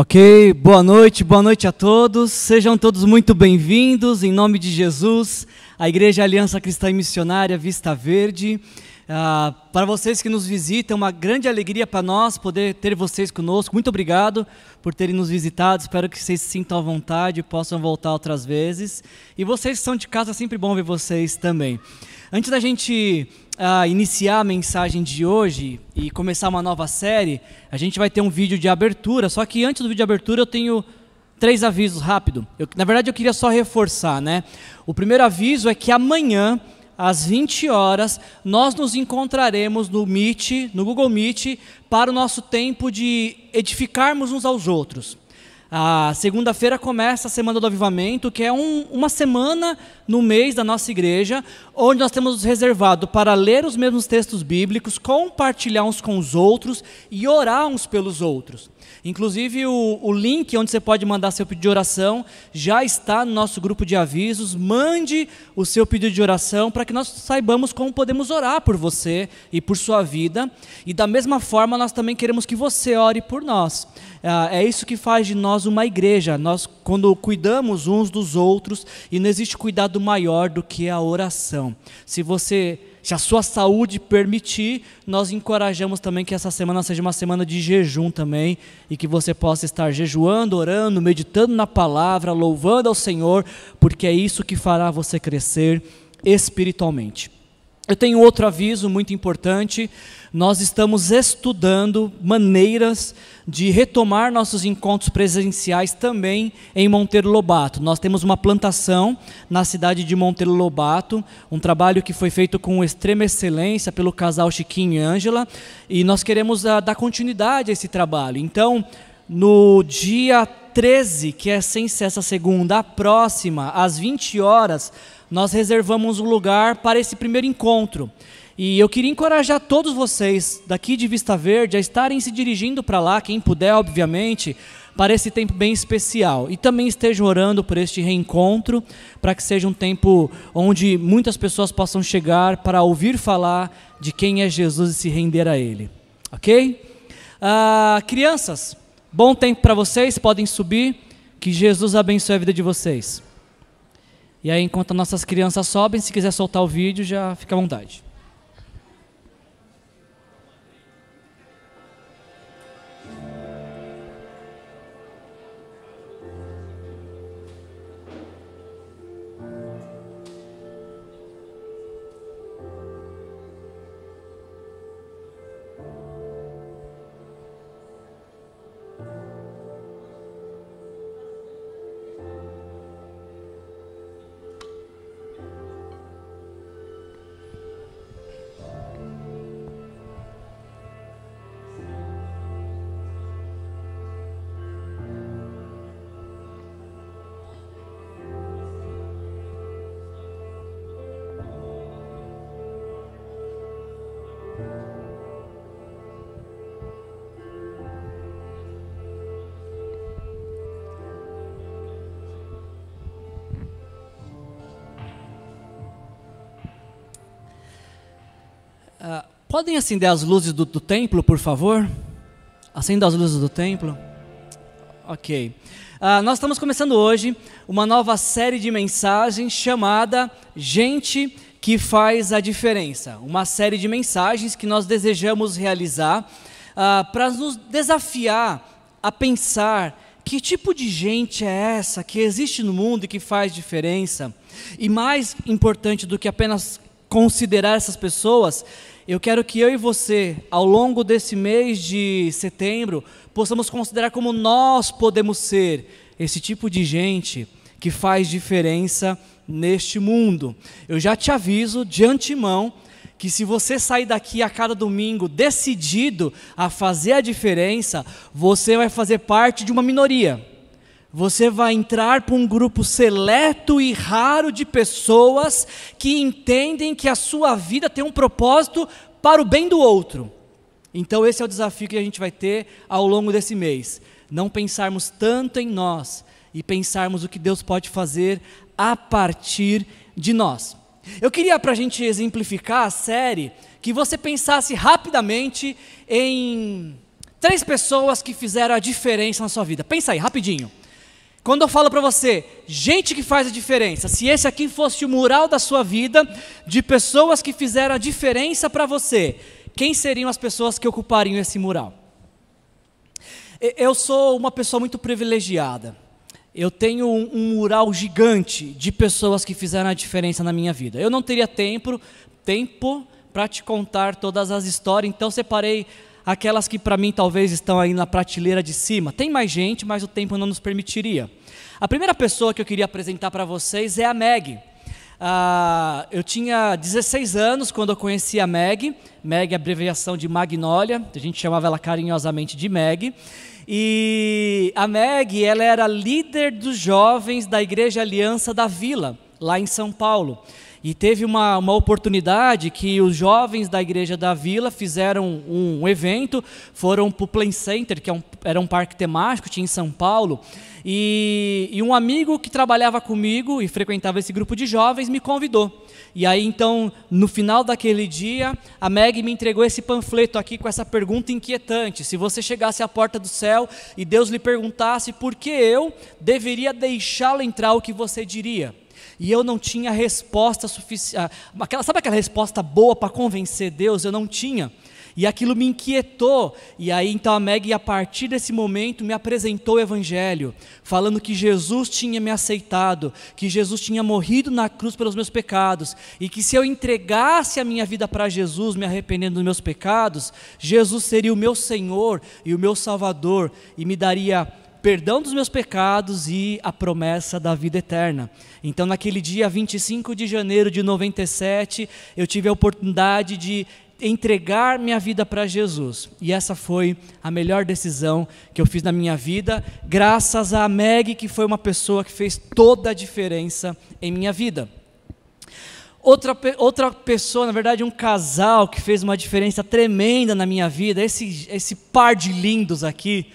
Ok, boa noite, boa noite a todos. Sejam todos muito bem-vindos em nome de Jesus, a Igreja Aliança Cristã e Missionária Vista Verde. Ah, para vocês que nos visitam, uma grande alegria para nós poder ter vocês conosco. Muito obrigado por terem nos visitado. Espero que vocês se sintam à vontade e possam voltar outras vezes. E vocês que são de casa, é sempre bom ver vocês também. Antes da gente uh, iniciar a mensagem de hoje e começar uma nova série, a gente vai ter um vídeo de abertura. Só que antes do vídeo de abertura eu tenho três avisos rápido. Eu, na verdade eu queria só reforçar, né? O primeiro aviso é que amanhã às 20 horas, nós nos encontraremos no Meet, no Google Meet, para o nosso tempo de edificarmos uns aos outros. A segunda-feira começa a Semana do Avivamento, que é um, uma semana no mês da nossa igreja, onde nós temos reservado para ler os mesmos textos bíblicos, compartilhar uns com os outros e orar uns pelos outros. Inclusive, o, o, link onde você pode mandar seu pedido de oração já está no nosso grupo de avisos. Mande o seu pedido de oração para que nós saibamos como podemos orar por você e por sua vida. E da mesma forma, nós também queremos que você ore por nós. É, é isso que faz de nós uma igreja. Nós, quando cuidamos uns dos outros, e não existe cuidado maior do que a oração. Se você se a sua saúde permitir, nós encorajamos também que essa semana seja uma semana de jejum também e que você possa estar jejuando, orando, meditando na palavra, louvando ao Senhor, porque é isso que fará você crescer espiritualmente. Eu tenho outro aviso muito importante. Nós estamos estudando maneiras de retomar nossos encontros presenciais também em Monteiro Lobato. Nós temos uma plantação na cidade de Monteiro Lobato, um trabalho que foi feito com extrema excelência pelo casal Chiquinho e Ângela, e nós queremos uh, dar continuidade a esse trabalho. Então, no dia 13, que é sem ser segunda, a próxima, às 20 horas, nós reservamos um lugar para esse primeiro encontro. E eu queria encorajar todos vocês daqui de Vista Verde a estarem se dirigindo para lá, quem puder, obviamente, para esse tempo bem especial. E também estejam orando por este reencontro, para que seja um tempo onde muitas pessoas possam chegar para ouvir falar de quem é Jesus e se render a Ele. Ok? Ah, crianças, bom tempo para vocês, podem subir. Que Jesus abençoe a vida de vocês. E aí, enquanto nossas crianças sobem, se quiser soltar o vídeo, já fica à vontade. Podem acender as luzes do, do templo, por favor? Acenda as luzes do templo. Ok. Uh, nós estamos começando hoje uma nova série de mensagens chamada Gente que faz a diferença. Uma série de mensagens que nós desejamos realizar uh, para nos desafiar a pensar que tipo de gente é essa que existe no mundo e que faz diferença. E mais importante do que apenas considerar essas pessoas, eu quero que eu e você, ao longo desse mês de setembro, possamos considerar como nós podemos ser esse tipo de gente que faz diferença neste mundo. Eu já te aviso de antemão que se você sair daqui a cada domingo decidido a fazer a diferença, você vai fazer parte de uma minoria. Você vai entrar para um grupo seleto e raro de pessoas que entendem que a sua vida tem um propósito para o bem do outro. Então, esse é o desafio que a gente vai ter ao longo desse mês. Não pensarmos tanto em nós e pensarmos o que Deus pode fazer a partir de nós. Eu queria, para a gente exemplificar a série, que você pensasse rapidamente em Três pessoas que fizeram a diferença na sua vida. Pensa aí, rapidinho. Quando eu falo para você, gente que faz a diferença, se esse aqui fosse o mural da sua vida, de pessoas que fizeram a diferença para você, quem seriam as pessoas que ocupariam esse mural? Eu sou uma pessoa muito privilegiada. Eu tenho um, um mural gigante de pessoas que fizeram a diferença na minha vida. Eu não teria tempo, tempo para te contar todas as histórias, então separei aquelas que para mim talvez estão aí na prateleira de cima. Tem mais gente, mas o tempo não nos permitiria. A primeira pessoa que eu queria apresentar para vocês é a Meg. Ah, eu tinha 16 anos quando eu conheci a Meg. Meg é abreviação de Magnólia, a gente chamava ela carinhosamente de Meg. E a Meg, ela era líder dos jovens da Igreja Aliança da Vila, lá em São Paulo. E teve uma, uma oportunidade que os jovens da igreja da vila fizeram um, um evento, foram para o Play Center, que é um, era um parque temático, tinha em São Paulo, e, e um amigo que trabalhava comigo e frequentava esse grupo de jovens me convidou. E aí então, no final daquele dia, a Meg me entregou esse panfleto aqui com essa pergunta inquietante: se você chegasse à porta do céu e Deus lhe perguntasse por que eu deveria deixá-lo entrar, o que você diria? E eu não tinha resposta suficiente. Aquela, sabe aquela resposta boa para convencer Deus? Eu não tinha. E aquilo me inquietou. E aí então a Meg, a partir desse momento, me apresentou o Evangelho, falando que Jesus tinha me aceitado, que Jesus tinha morrido na cruz pelos meus pecados, e que se eu entregasse a minha vida para Jesus, me arrependendo dos meus pecados, Jesus seria o meu Senhor e o meu Salvador, e me daria perdão dos meus pecados e a promessa da vida eterna. Então, naquele dia 25 de janeiro de 97, eu tive a oportunidade de entregar minha vida para Jesus. E essa foi a melhor decisão que eu fiz na minha vida, graças a Meg, que foi uma pessoa que fez toda a diferença em minha vida. Outra, outra pessoa, na verdade, um casal que fez uma diferença tremenda na minha vida, esse, esse par de lindos aqui,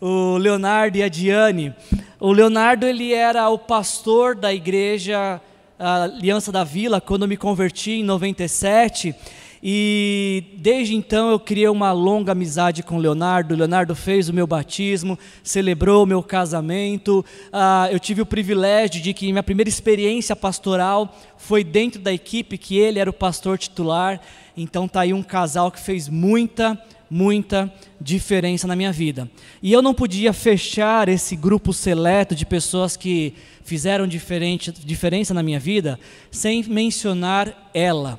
o Leonardo e a Diane. O Leonardo ele era o pastor da igreja Aliança da Vila quando eu me converti em 97. E desde então eu criei uma longa amizade com o Leonardo. O Leonardo fez o meu batismo, celebrou o meu casamento. Ah, eu tive o privilégio de que minha primeira experiência pastoral foi dentro da equipe que ele era o pastor titular. Então tá aí um casal que fez muita muita diferença na minha vida. E eu não podia fechar esse grupo seleto de pessoas que fizeram diferente, diferença na minha vida sem mencionar ela.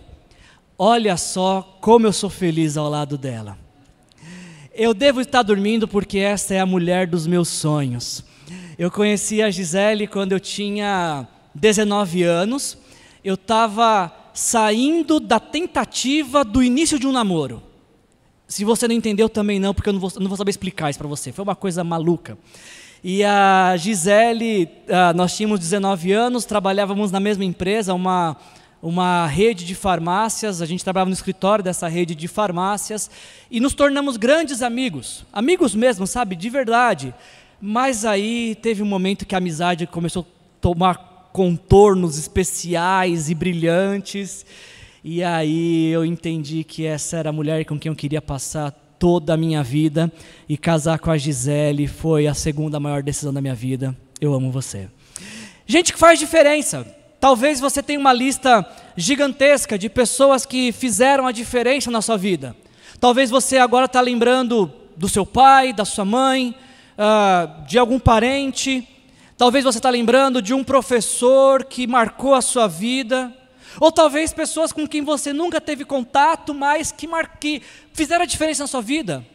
Olha só como eu sou feliz ao lado dela. Eu devo estar dormindo porque esta é a mulher dos meus sonhos. Eu conheci a Gisele quando eu tinha 19 anos. Eu estava saindo da tentativa do início de um namoro. Se você não entendeu, também não, porque eu não vou, não vou saber explicar isso para você. Foi uma coisa maluca. E a Gisele, uh, nós tínhamos 19 anos, trabalhávamos na mesma empresa, uma, uma rede de farmácias, a gente trabalhava no escritório dessa rede de farmácias, e nos tornamos grandes amigos. Amigos mesmo, sabe, de verdade. Mas aí teve um momento que a amizade começou a tomar contornos especiais e brilhantes. E aí eu entendi que essa era a mulher com quem eu queria passar toda a minha vida e casar com a Gisele foi a segunda maior decisão da minha vida. Eu amo você. Gente que faz diferença. Talvez você tenha uma lista gigantesca de pessoas que fizeram a diferença na sua vida. Talvez você agora está lembrando do seu pai, da sua mãe, uh, de algum parente. Talvez você está lembrando de um professor que marcou a sua vida. Ou talvez pessoas com quem você nunca teve contato, mas que, mar... que fizeram a diferença na sua vida.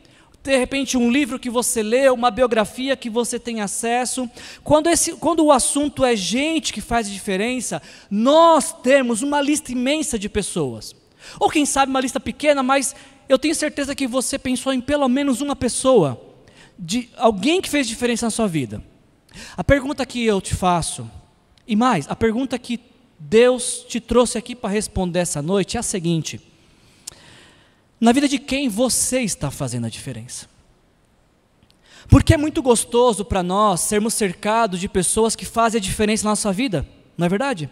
De repente, um livro que você lê, uma biografia que você tem acesso. Quando, esse, quando o assunto é gente que faz a diferença, nós temos uma lista imensa de pessoas. Ou quem sabe uma lista pequena, mas eu tenho certeza que você pensou em pelo menos uma pessoa, de alguém que fez diferença na sua vida. A pergunta que eu te faço, e mais, a pergunta que Deus te trouxe aqui para responder essa noite é a seguinte: na vida de quem você está fazendo a diferença? Porque é muito gostoso para nós sermos cercados de pessoas que fazem a diferença na nossa vida, não é verdade?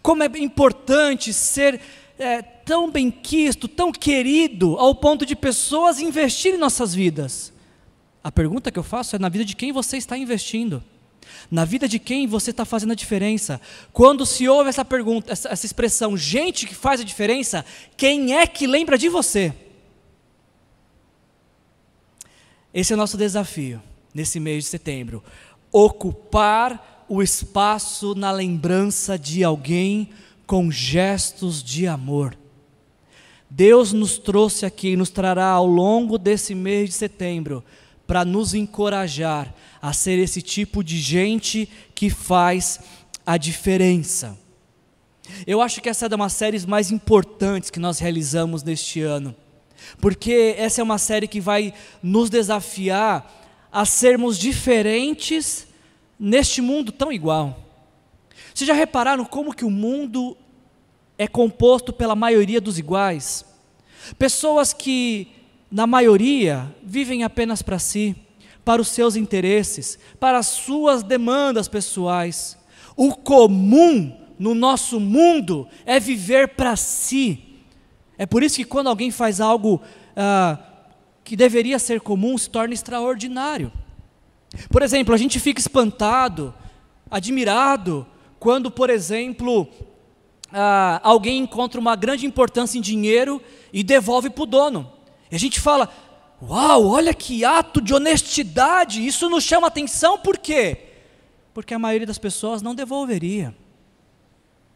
Como é importante ser é, tão bem quisto, tão querido, ao ponto de pessoas investirem em nossas vidas. A pergunta que eu faço é: na vida de quem você está investindo? Na vida de quem você está fazendo a diferença? Quando se ouve essa pergunta, essa, essa expressão, gente que faz a diferença, quem é que lembra de você? Esse é o nosso desafio nesse mês de setembro. Ocupar o espaço na lembrança de alguém com gestos de amor. Deus nos trouxe aqui, nos trará ao longo desse mês de setembro, para nos encorajar a ser esse tipo de gente que faz a diferença. Eu acho que essa é uma das séries mais importantes que nós realizamos neste ano, porque essa é uma série que vai nos desafiar a sermos diferentes neste mundo tão igual. Vocês já repararam como que o mundo é composto pela maioria dos iguais? Pessoas que, na maioria, vivem apenas para si, para os seus interesses, para as suas demandas pessoais. O comum no nosso mundo é viver para si. É por isso que quando alguém faz algo ah, que deveria ser comum se torna extraordinário. Por exemplo, a gente fica espantado, admirado, quando, por exemplo, ah, alguém encontra uma grande importância em dinheiro e devolve para o dono. E a gente fala: Uau, olha que ato de honestidade, isso nos chama atenção, por quê? Porque a maioria das pessoas não devolveria.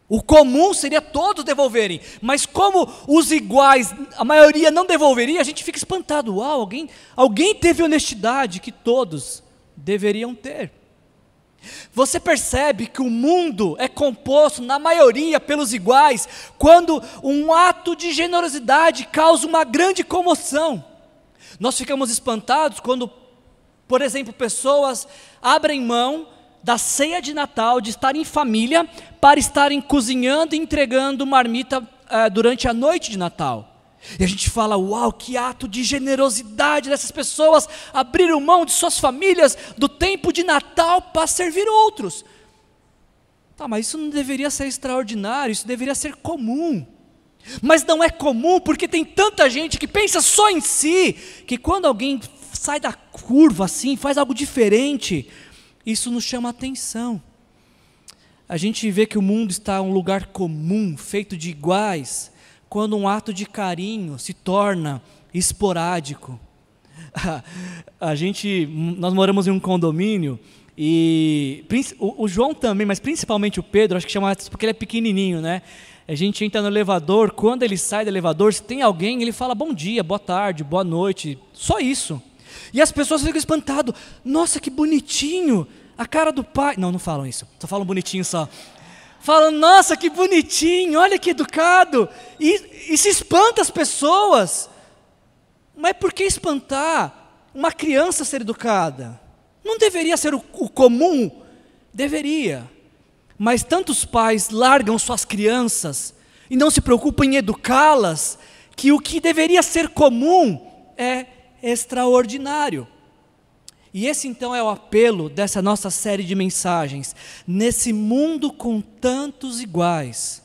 O comum seria todos devolverem, mas como os iguais, a maioria não devolveria, a gente fica espantado. Uau, alguém, alguém teve honestidade que todos deveriam ter. Você percebe que o mundo é composto, na maioria, pelos iguais, quando um ato de generosidade causa uma grande comoção. Nós ficamos espantados quando, por exemplo, pessoas abrem mão da ceia de Natal, de estar em família, para estarem cozinhando e entregando marmita uh, durante a noite de Natal. E a gente fala, uau, que ato de generosidade dessas pessoas abriram mão de suas famílias, do tempo de Natal para servir outros. Tá, mas isso não deveria ser extraordinário, isso deveria ser comum. Mas não é comum porque tem tanta gente que pensa só em si, que quando alguém sai da curva assim, faz algo diferente, isso nos chama atenção. A gente vê que o mundo está um lugar comum, feito de iguais, quando um ato de carinho se torna esporádico. A gente, nós moramos em um condomínio e o, João também, mas principalmente o Pedro, acho que chama porque ele é pequenininho, né? A gente entra no elevador, quando ele sai do elevador, se tem alguém, ele fala bom dia, boa tarde, boa noite, só isso. E as pessoas ficam espantadas. Nossa, que bonitinho! A cara do pai. Não, não falam isso. Só falam bonitinho só. Falam, nossa, que bonitinho, olha que educado. E, e se espanta as pessoas. Mas por que espantar uma criança ser educada? Não deveria ser o, o comum? Deveria. Mas tantos pais largam suas crianças e não se preocupam em educá-las, que o que deveria ser comum é extraordinário. E esse então é o apelo dessa nossa série de mensagens. Nesse mundo com tantos iguais,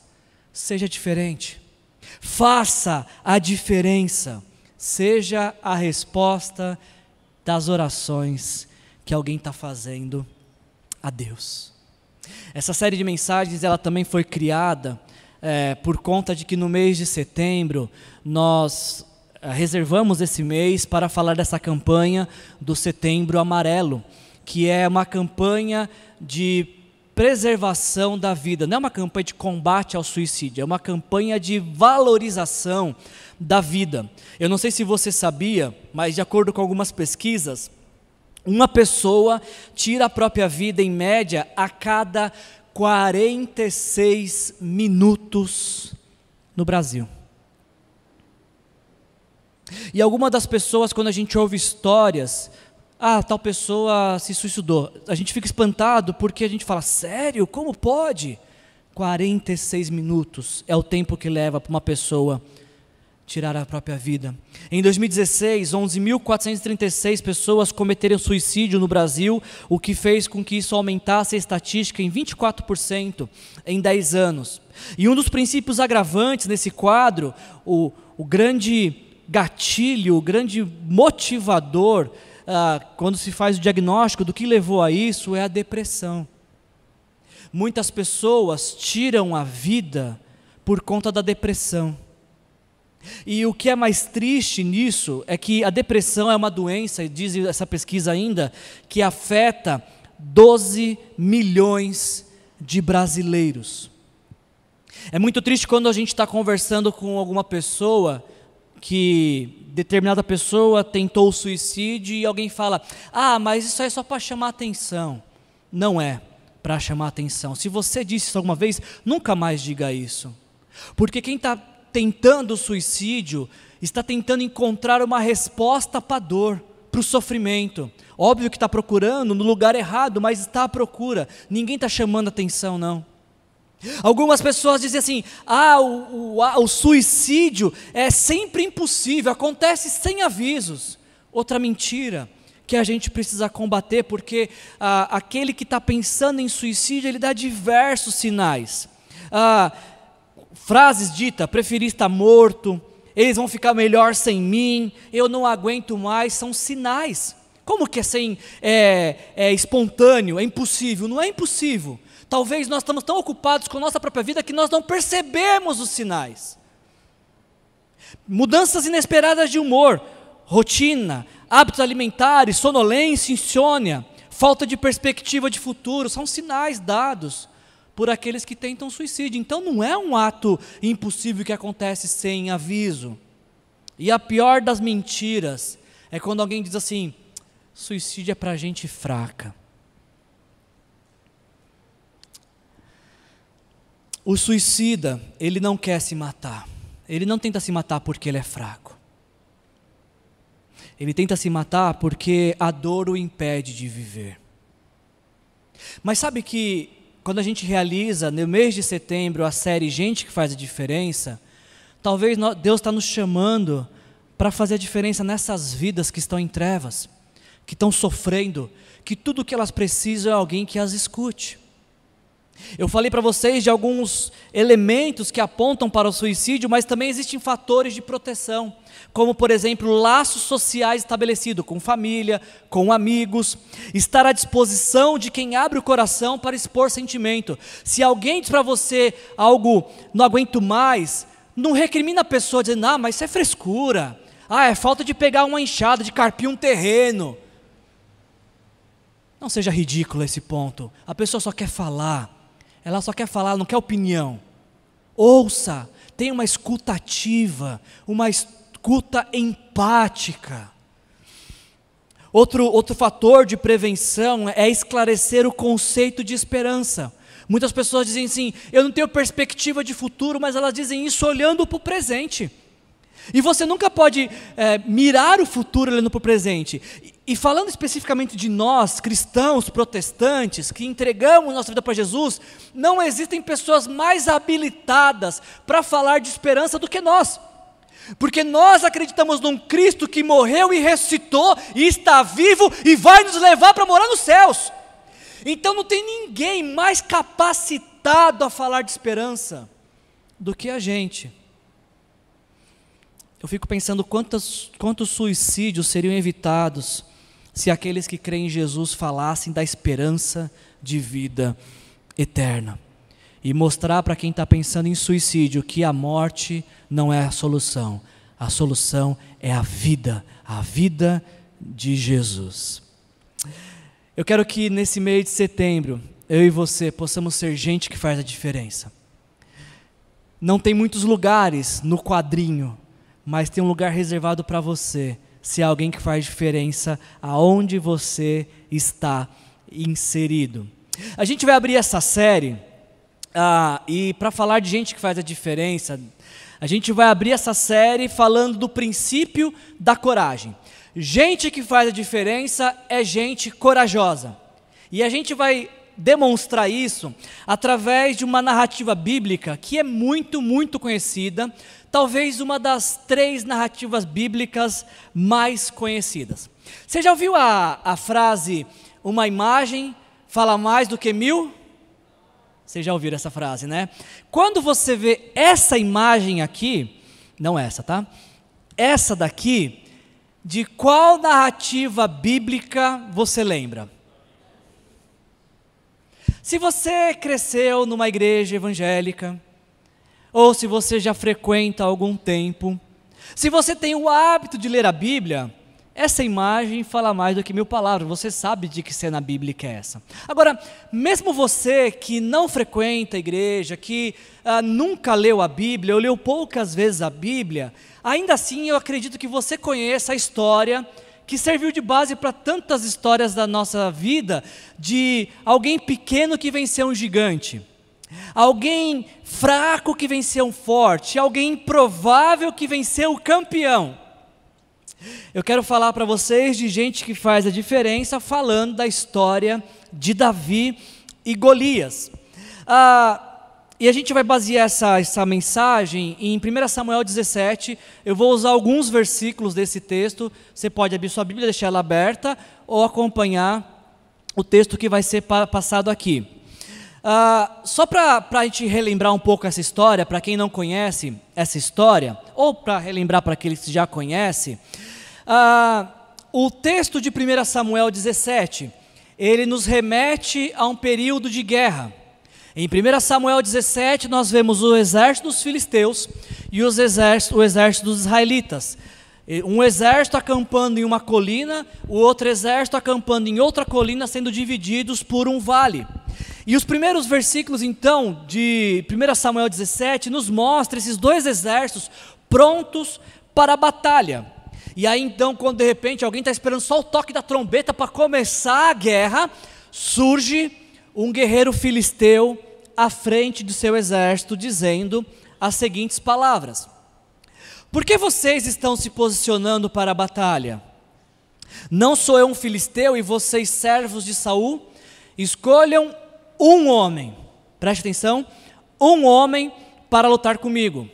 seja diferente. Faça a diferença. Seja a resposta das orações que alguém está fazendo a Deus. Essa série de mensagens ela também foi criada é, por conta de que no mês de setembro nós eh, reservamos esse mês para falar dessa campanha do Setembro Amarelo, que é uma campanha de preservação da vida, não é uma campanha de combate ao suicídio, é uma campanha de valorização da vida. Eu não sei se você sabia, mas de acordo com algumas pesquisas, uma pessoa tira a própria vida em média a cada 46 minutos no Brasil. E alguma das pessoas, quando a gente ouve histórias, ah, tal pessoa se suicidou, a gente fica espantado porque a gente fala, sério? Como pode? 46 minutos é o tempo que leva para uma pessoa tirar a própria vida. Em 2016, 11.436 pessoas cometeram suicídio no Brasil, o que fez com que isso aumentasse a estatística em 24% em 10 anos. E um dos princípios agravantes nesse quadro, o, o grande gatilho, o grande motivador, ah, quando se faz o diagnóstico do que levou a isso, é a depressão. Muitas pessoas tiram a vida por conta da depressão. E o que é mais triste nisso é que a depressão é uma doença, e diz essa pesquisa ainda, que afeta 12 milhões de brasileiros. É muito triste quando a gente está conversando com alguma pessoa que determinada pessoa tentou o suicídio e alguém fala: Ah, mas isso é só para chamar atenção. Não é para chamar atenção. Se você disse isso alguma vez, nunca mais diga isso. Porque quem está tentando o suicídio está tentando encontrar uma resposta para a dor, para o sofrimento. Óbvio que está procurando no lugar errado, mas está à procura. Ninguém está chamando atenção, não. Algumas pessoas dizem assim: ah, o, o, o suicídio é sempre impossível, acontece sem avisos. Outra mentira que a gente precisa combater, porque ah, aquele que está pensando em suicídio, ele dá diversos sinais. Ah, frases ditas: preferi estar morto, eles vão ficar melhor sem mim, eu não aguento mais, são sinais. Como que é é, é espontâneo? É impossível? Não é impossível. Talvez nós estamos tão ocupados com nossa própria vida que nós não percebemos os sinais. Mudanças inesperadas de humor, rotina, hábitos alimentares, sonolência, insônia, falta de perspectiva de futuro, são sinais dados por aqueles que tentam suicídio. Então não é um ato impossível que acontece sem aviso. E a pior das mentiras é quando alguém diz assim: suicídio é para gente fraca. O suicida, ele não quer se matar. Ele não tenta se matar porque ele é fraco. Ele tenta se matar porque a dor o impede de viver. Mas sabe que quando a gente realiza no mês de setembro a série Gente que faz a diferença, talvez Deus está nos chamando para fazer a diferença nessas vidas que estão em trevas, que estão sofrendo, que tudo o que elas precisam é alguém que as escute. Eu falei para vocês de alguns elementos que apontam para o suicídio, mas também existem fatores de proteção, como por exemplo, laços sociais estabelecidos com família, com amigos, estar à disposição de quem abre o coração para expor sentimento. Se alguém diz para você algo, não aguento mais, não recrimina a pessoa dizendo, ah, mas isso é frescura, ah, é falta de pegar uma enxada, de carpir um terreno. Não seja ridículo esse ponto. A pessoa só quer falar ela só quer falar, não quer opinião. Ouça, tenha uma escuta ativa, uma escuta empática. Outro, outro fator de prevenção é esclarecer o conceito de esperança. Muitas pessoas dizem assim: eu não tenho perspectiva de futuro, mas elas dizem isso olhando para o presente. E você nunca pode é, mirar o futuro olhando para o presente. E falando especificamente de nós, cristãos, protestantes, que entregamos nossa vida para Jesus, não existem pessoas mais habilitadas para falar de esperança do que nós. Porque nós acreditamos num Cristo que morreu e ressuscitou e está vivo e vai nos levar para morar nos céus. Então não tem ninguém mais capacitado a falar de esperança do que a gente. Eu fico pensando quantos, quantos suicídios seriam evitados se aqueles que creem em Jesus falassem da esperança de vida eterna. E mostrar para quem está pensando em suicídio que a morte não é a solução, a solução é a vida, a vida de Jesus. Eu quero que nesse mês de setembro, eu e você possamos ser gente que faz a diferença. Não tem muitos lugares no quadrinho, mas tem um lugar reservado para você se é alguém que faz diferença aonde você está inserido. A gente vai abrir essa série ah, e para falar de gente que faz a diferença, a gente vai abrir essa série falando do princípio da coragem. Gente que faz a diferença é gente corajosa. E a gente vai demonstrar isso através de uma narrativa bíblica que é muito, muito conhecida, talvez uma das três narrativas bíblicas mais conhecidas. Você já ouviu a, a frase: uma imagem fala mais do que mil? Vocês já ouviram essa frase, né? Quando você vê essa imagem aqui, não essa, tá? Essa daqui, de qual narrativa bíblica você lembra? Se você cresceu numa igreja evangélica, ou se você já frequenta há algum tempo, se você tem o hábito de ler a Bíblia, essa imagem fala mais do que mil palavras, você sabe de que cena bíblica é essa. Agora, mesmo você que não frequenta a igreja, que ah, nunca leu a Bíblia, ou leu poucas vezes a Bíblia, ainda assim eu acredito que você conheça a história que serviu de base para tantas histórias da nossa vida, de alguém pequeno que venceu um gigante, alguém fraco que venceu um forte, alguém improvável que venceu o campeão. Eu quero falar para vocês de gente que faz a diferença, falando da história de Davi e Golias. Ah, e a gente vai basear essa, essa mensagem em 1 Samuel 17. Eu vou usar alguns versículos desse texto. Você pode abrir sua Bíblia, deixar ela aberta, ou acompanhar o texto que vai ser pa passado aqui. Uh, só para a gente relembrar um pouco essa história, para quem não conhece essa história, ou para relembrar para aqueles que já conhecem, uh, o texto de 1 Samuel 17, ele nos remete a um período de guerra. Em 1 Samuel 17, nós vemos o exército dos filisteus e os exército, o exército dos israelitas. Um exército acampando em uma colina, o outro exército acampando em outra colina, sendo divididos por um vale. E os primeiros versículos, então, de 1 Samuel 17, nos mostra esses dois exércitos prontos para a batalha. E aí, então, quando de repente alguém está esperando só o toque da trombeta para começar a guerra, surge um guerreiro filisteu à frente de seu exército, dizendo as seguintes palavras: Por que vocês estão se posicionando para a batalha? Não sou eu um filisteu e vocês servos de Saul? Escolham um homem, preste atenção, um homem para lutar comigo.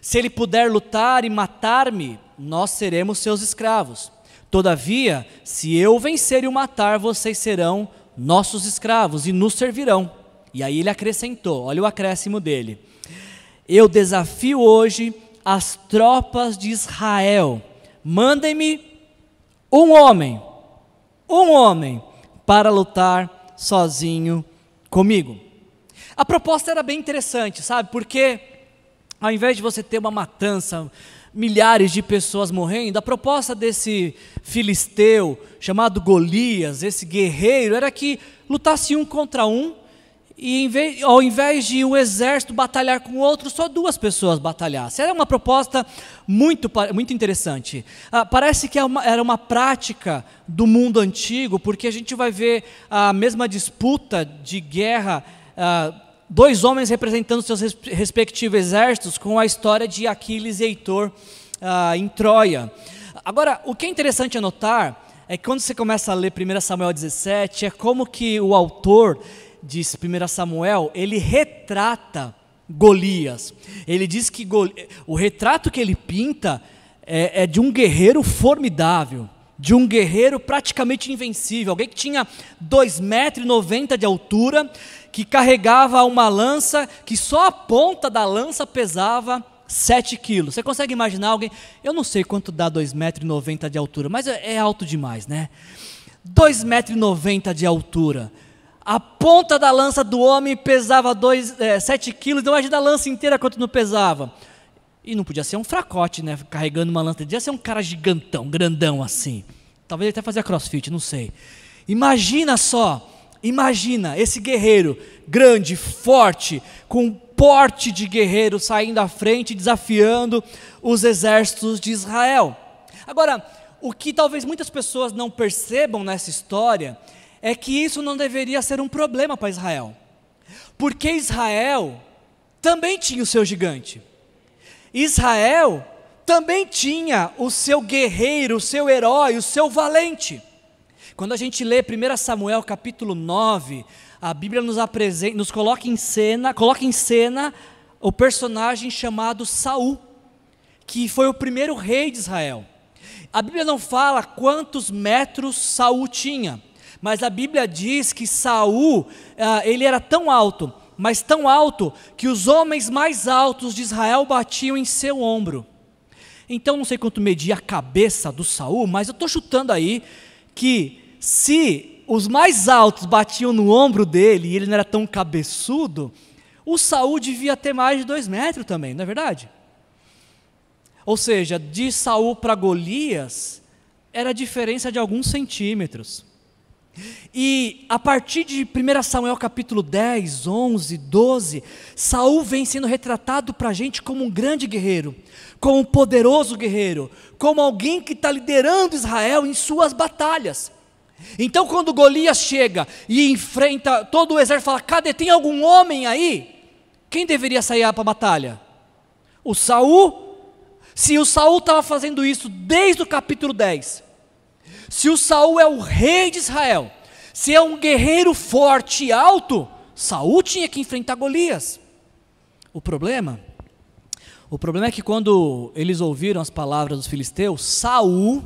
Se ele puder lutar e matar-me, nós seremos seus escravos. Todavia, se eu vencer e o matar, vocês serão nossos escravos e nos servirão. E aí ele acrescentou: olha o acréscimo dele. Eu desafio hoje as tropas de Israel. Mandem-me um homem, um homem, para lutar sozinho comigo. A proposta era bem interessante, sabe? Porque ao invés de você ter uma matança, milhares de pessoas morrendo, a proposta desse filisteu chamado Golias, esse guerreiro, era que lutasse um contra um, e vez, ao invés de um exército batalhar com outro, só duas pessoas batalhassem. Era uma proposta muito, muito interessante. Ah, parece que é era uma prática do mundo antigo, porque a gente vai ver a mesma disputa de guerra. Ah, dois homens representando seus respectivos exércitos, com a história de Aquiles e Heitor ah, em Troia. Agora, o que é interessante anotar é que quando você começa a ler 1 Samuel 17, é como que o autor de 1 Samuel, ele retrata Golias. Ele diz que o retrato que ele pinta é, é de um guerreiro formidável de um guerreiro praticamente invencível, alguém que tinha 2,90 metros de altura, que carregava uma lança que só a ponta da lança pesava 7 quilos. Você consegue imaginar alguém? Eu não sei quanto dá 2,90 metros de altura, mas é, é alto demais, né? 2,90 metros de altura. A ponta da lança do homem pesava 2, é, 7 quilos, então imagina a lança inteira quanto não pesava. E não podia ser um fracote, né? Carregando uma lança, podia ser um cara gigantão, grandão assim. Talvez ele até fazia crossfit, não sei. Imagina só, Imagina esse guerreiro grande, forte, com porte de guerreiro saindo à frente, desafiando os exércitos de Israel. Agora, o que talvez muitas pessoas não percebam nessa história é que isso não deveria ser um problema para Israel, porque Israel também tinha o seu gigante. Israel também tinha o seu guerreiro, o seu herói, o seu valente. Quando a gente lê 1 Samuel capítulo 9, a Bíblia nos apresenta, nos coloca em cena, coloca em cena o personagem chamado Saul. que foi o primeiro rei de Israel. A Bíblia não fala quantos metros Saul tinha, mas a Bíblia diz que Saul, ah, ele era tão alto, mas tão alto que os homens mais altos de Israel batiam em seu ombro. Então não sei quanto media a cabeça do Saul, mas eu estou chutando aí que se os mais altos batiam no ombro dele e ele não era tão cabeçudo, o Saul devia ter mais de dois metros também, não é verdade? Ou seja, de Saul para Golias era a diferença de alguns centímetros. E a partir de 1 Samuel capítulo 10, 11, 12, Saul vem sendo retratado para a gente como um grande guerreiro, como um poderoso guerreiro, como alguém que está liderando Israel em suas batalhas. Então, quando Golias chega e enfrenta todo o exército, fala: cadê? Tem algum homem aí? Quem deveria sair para a batalha? O Saul se o Saul estava fazendo isso desde o capítulo 10, se o Saul é o rei de Israel, se é um guerreiro forte e alto, Saul tinha que enfrentar Golias. O problema, o problema é que quando eles ouviram as palavras dos filisteus, Saul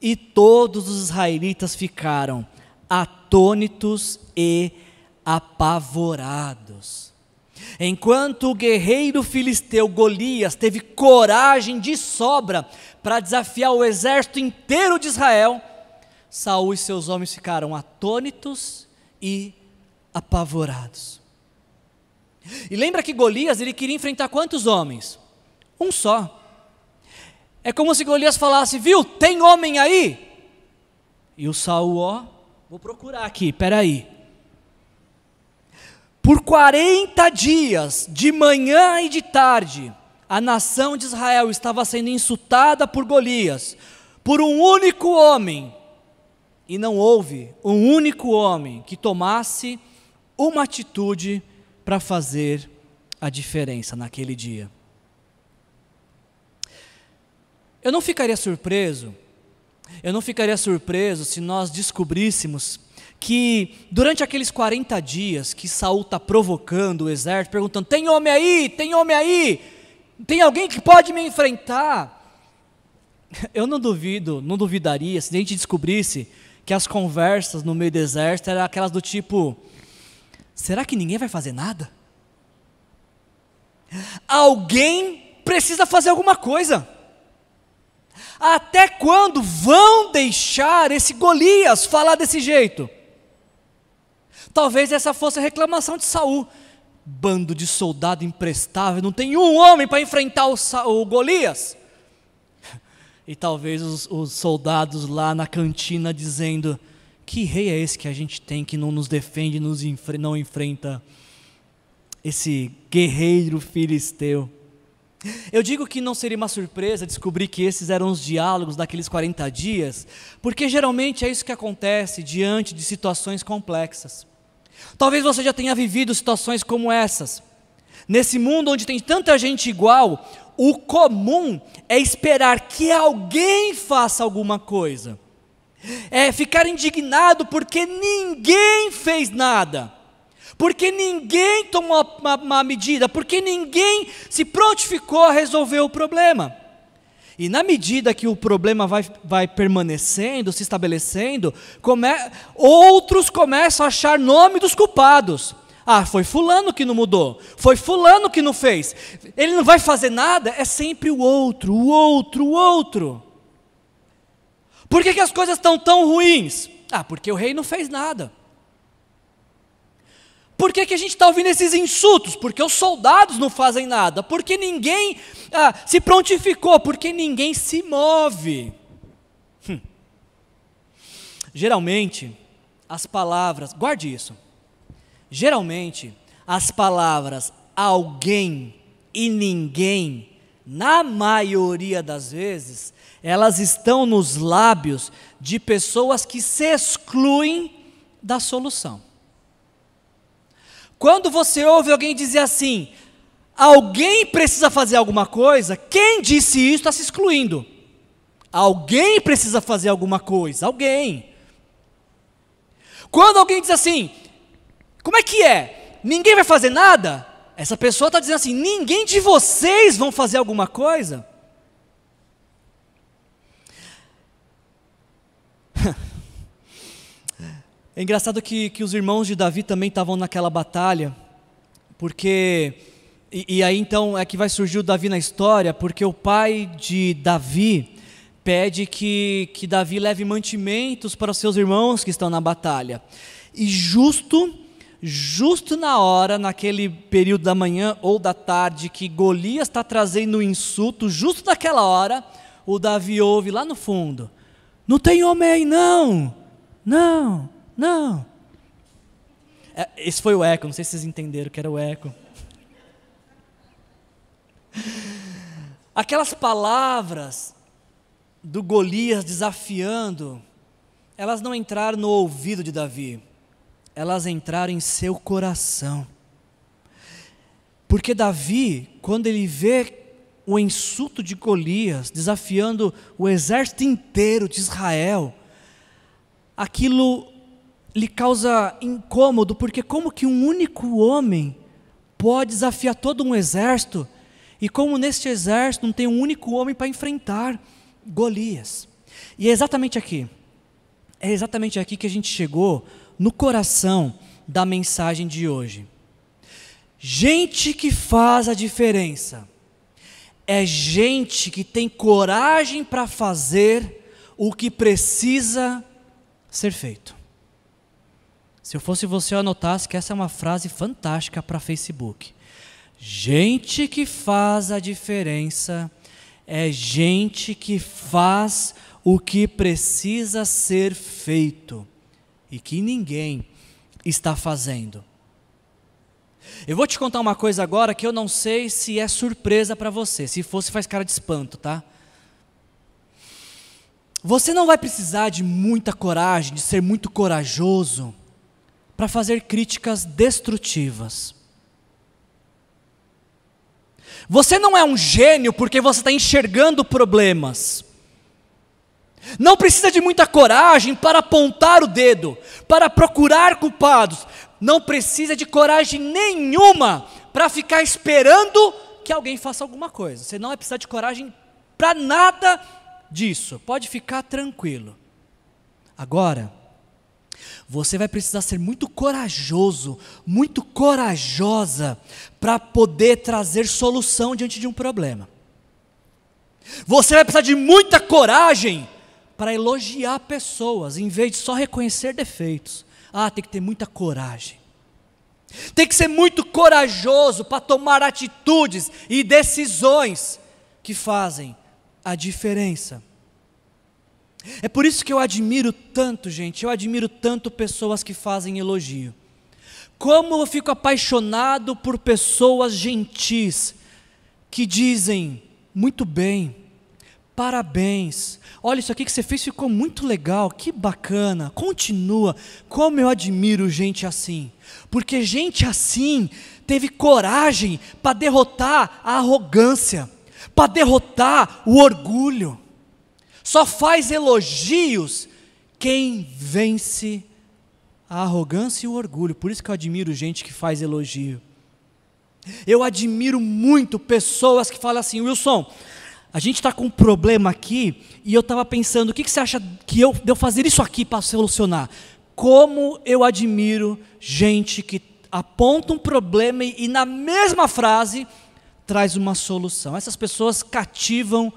e todos os israelitas ficaram atônitos e apavorados. Enquanto o guerreiro filisteu Golias teve coragem de sobra para desafiar o exército inteiro de Israel, Saul e seus homens ficaram atônitos e apavorados. E lembra que Golias ele queria enfrentar quantos homens? Um só. É como se Golias falasse, viu, tem homem aí? E o Saul, ó, vou procurar aqui, peraí. Por 40 dias, de manhã e de tarde, a nação de Israel estava sendo insultada por Golias, por um único homem, e não houve um único homem que tomasse uma atitude para fazer a diferença naquele dia. Eu não ficaria surpreso, eu não ficaria surpreso se nós descobríssemos que durante aqueles 40 dias que Saul está provocando o exército, perguntando: tem homem aí? Tem homem aí? Tem alguém que pode me enfrentar? Eu não duvido, não duvidaria se a gente descobrisse que as conversas no meio do exército eram aquelas do tipo: será que ninguém vai fazer nada? Alguém precisa fazer alguma coisa. Até quando vão deixar esse Golias falar desse jeito? Talvez essa fosse a reclamação de Saul. Bando de soldado imprestável, não tem um homem para enfrentar o, o, Golias. E talvez os, os soldados lá na cantina dizendo: Que rei é esse que a gente tem que não nos defende, nos não enfrenta esse guerreiro filisteu? Eu digo que não seria uma surpresa descobrir que esses eram os diálogos daqueles 40 dias, porque geralmente é isso que acontece diante de situações complexas. Talvez você já tenha vivido situações como essas. Nesse mundo onde tem tanta gente igual, o comum é esperar que alguém faça alguma coisa. É ficar indignado porque ninguém fez nada. Porque ninguém tomou uma, uma medida, porque ninguém se prontificou a resolver o problema. E na medida que o problema vai, vai permanecendo, se estabelecendo, come, outros começam a achar nome dos culpados. Ah, foi fulano que não mudou, foi fulano que não fez. Ele não vai fazer nada, é sempre o outro, o outro, o outro. Por que, que as coisas estão tão ruins? Ah, porque o rei não fez nada. Por que, que a gente está ouvindo esses insultos? Porque os soldados não fazem nada, porque ninguém ah, se prontificou, porque ninguém se move. Hum. Geralmente, as palavras, guarde isso. Geralmente, as palavras alguém e ninguém, na maioria das vezes, elas estão nos lábios de pessoas que se excluem da solução. Quando você ouve alguém dizer assim, alguém precisa fazer alguma coisa, quem disse isso está se excluindo. Alguém precisa fazer alguma coisa, alguém. Quando alguém diz assim, como é que é? Ninguém vai fazer nada? Essa pessoa está dizendo assim: ninguém de vocês vão fazer alguma coisa? É engraçado que, que os irmãos de Davi também estavam naquela batalha, porque. E, e, aí então é que vai surgir o Davi na história, porque o pai de Davi pede que, que Davi leve mantimentos para os seus irmãos que estão na batalha. E justo, justo na hora, naquele período da manhã ou da tarde, que Golias está trazendo o insulto, justo naquela hora, o Davi ouve lá no fundo: Não tem homem aí, não, não. Não. É, esse foi o eco, não sei se vocês entenderam que era o eco. Aquelas palavras do Golias desafiando, elas não entraram no ouvido de Davi, elas entraram em seu coração. Porque Davi, quando ele vê o insulto de Golias desafiando o exército inteiro de Israel, aquilo lhe causa incômodo, porque como que um único homem pode desafiar todo um exército, e como neste exército não tem um único homem para enfrentar Golias. E é exatamente aqui, é exatamente aqui que a gente chegou no coração da mensagem de hoje. Gente que faz a diferença é gente que tem coragem para fazer o que precisa ser feito. Se eu fosse você, eu anotasse que essa é uma frase fantástica para Facebook. Gente que faz a diferença é gente que faz o que precisa ser feito e que ninguém está fazendo. Eu vou te contar uma coisa agora que eu não sei se é surpresa para você. Se fosse, faz cara de espanto, tá? Você não vai precisar de muita coragem, de ser muito corajoso para fazer críticas destrutivas. Você não é um gênio porque você está enxergando problemas. Não precisa de muita coragem para apontar o dedo, para procurar culpados. Não precisa de coragem nenhuma para ficar esperando que alguém faça alguma coisa. Você não vai precisar de coragem para nada disso. Pode ficar tranquilo. Agora, você vai precisar ser muito corajoso, muito corajosa, para poder trazer solução diante de um problema. Você vai precisar de muita coragem para elogiar pessoas, em vez de só reconhecer defeitos. Ah, tem que ter muita coragem. Tem que ser muito corajoso para tomar atitudes e decisões que fazem a diferença. É por isso que eu admiro tanto, gente, eu admiro tanto pessoas que fazem elogio. Como eu fico apaixonado por pessoas gentis que dizem: muito bem, parabéns, olha, isso aqui que você fez ficou muito legal, que bacana, continua. Como eu admiro gente assim, porque gente assim teve coragem para derrotar a arrogância, para derrotar o orgulho. Só faz elogios quem vence a arrogância e o orgulho. Por isso que eu admiro gente que faz elogio. Eu admiro muito pessoas que falam assim, Wilson, a gente está com um problema aqui e eu estava pensando, o que, que você acha que eu devo fazer isso aqui para solucionar? Como eu admiro gente que aponta um problema e, e na mesma frase traz uma solução. Essas pessoas cativam o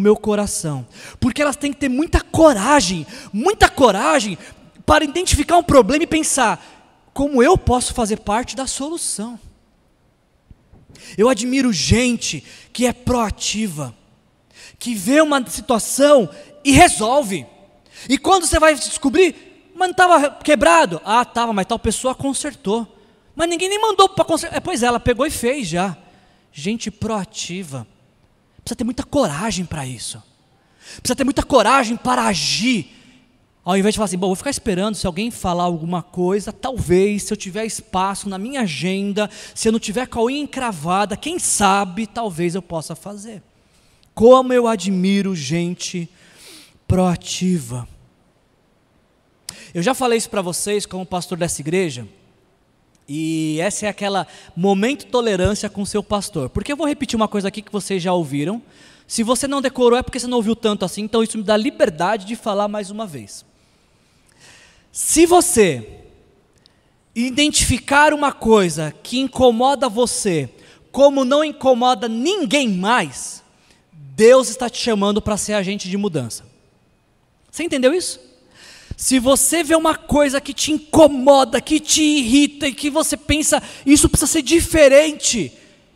meu coração, porque elas têm que ter muita coragem, muita coragem para identificar um problema e pensar como eu posso fazer parte da solução. Eu admiro gente que é proativa, que vê uma situação e resolve. E quando você vai descobrir, mas não estava quebrado. Ah, estava, mas tal pessoa consertou. Mas ninguém nem mandou para consertar. É, pois é, ela pegou e fez já. Gente proativa. Precisa ter muita coragem para isso. Precisa ter muita coragem para agir. Ao invés de falar assim, bom, vou ficar esperando se alguém falar alguma coisa, talvez, se eu tiver espaço na minha agenda, se eu não tiver com a unha encravada, quem sabe, talvez eu possa fazer. Como eu admiro gente proativa. Eu já falei isso para vocês como pastor dessa igreja, e essa é aquela momento tolerância com seu pastor. Porque eu vou repetir uma coisa aqui que vocês já ouviram. Se você não decorou é porque você não ouviu tanto assim, então isso me dá liberdade de falar mais uma vez. Se você identificar uma coisa que incomoda você, como não incomoda ninguém mais, Deus está te chamando para ser agente de mudança. Você entendeu isso? Se você vê uma coisa que te incomoda, que te irrita e que você pensa, isso precisa ser diferente,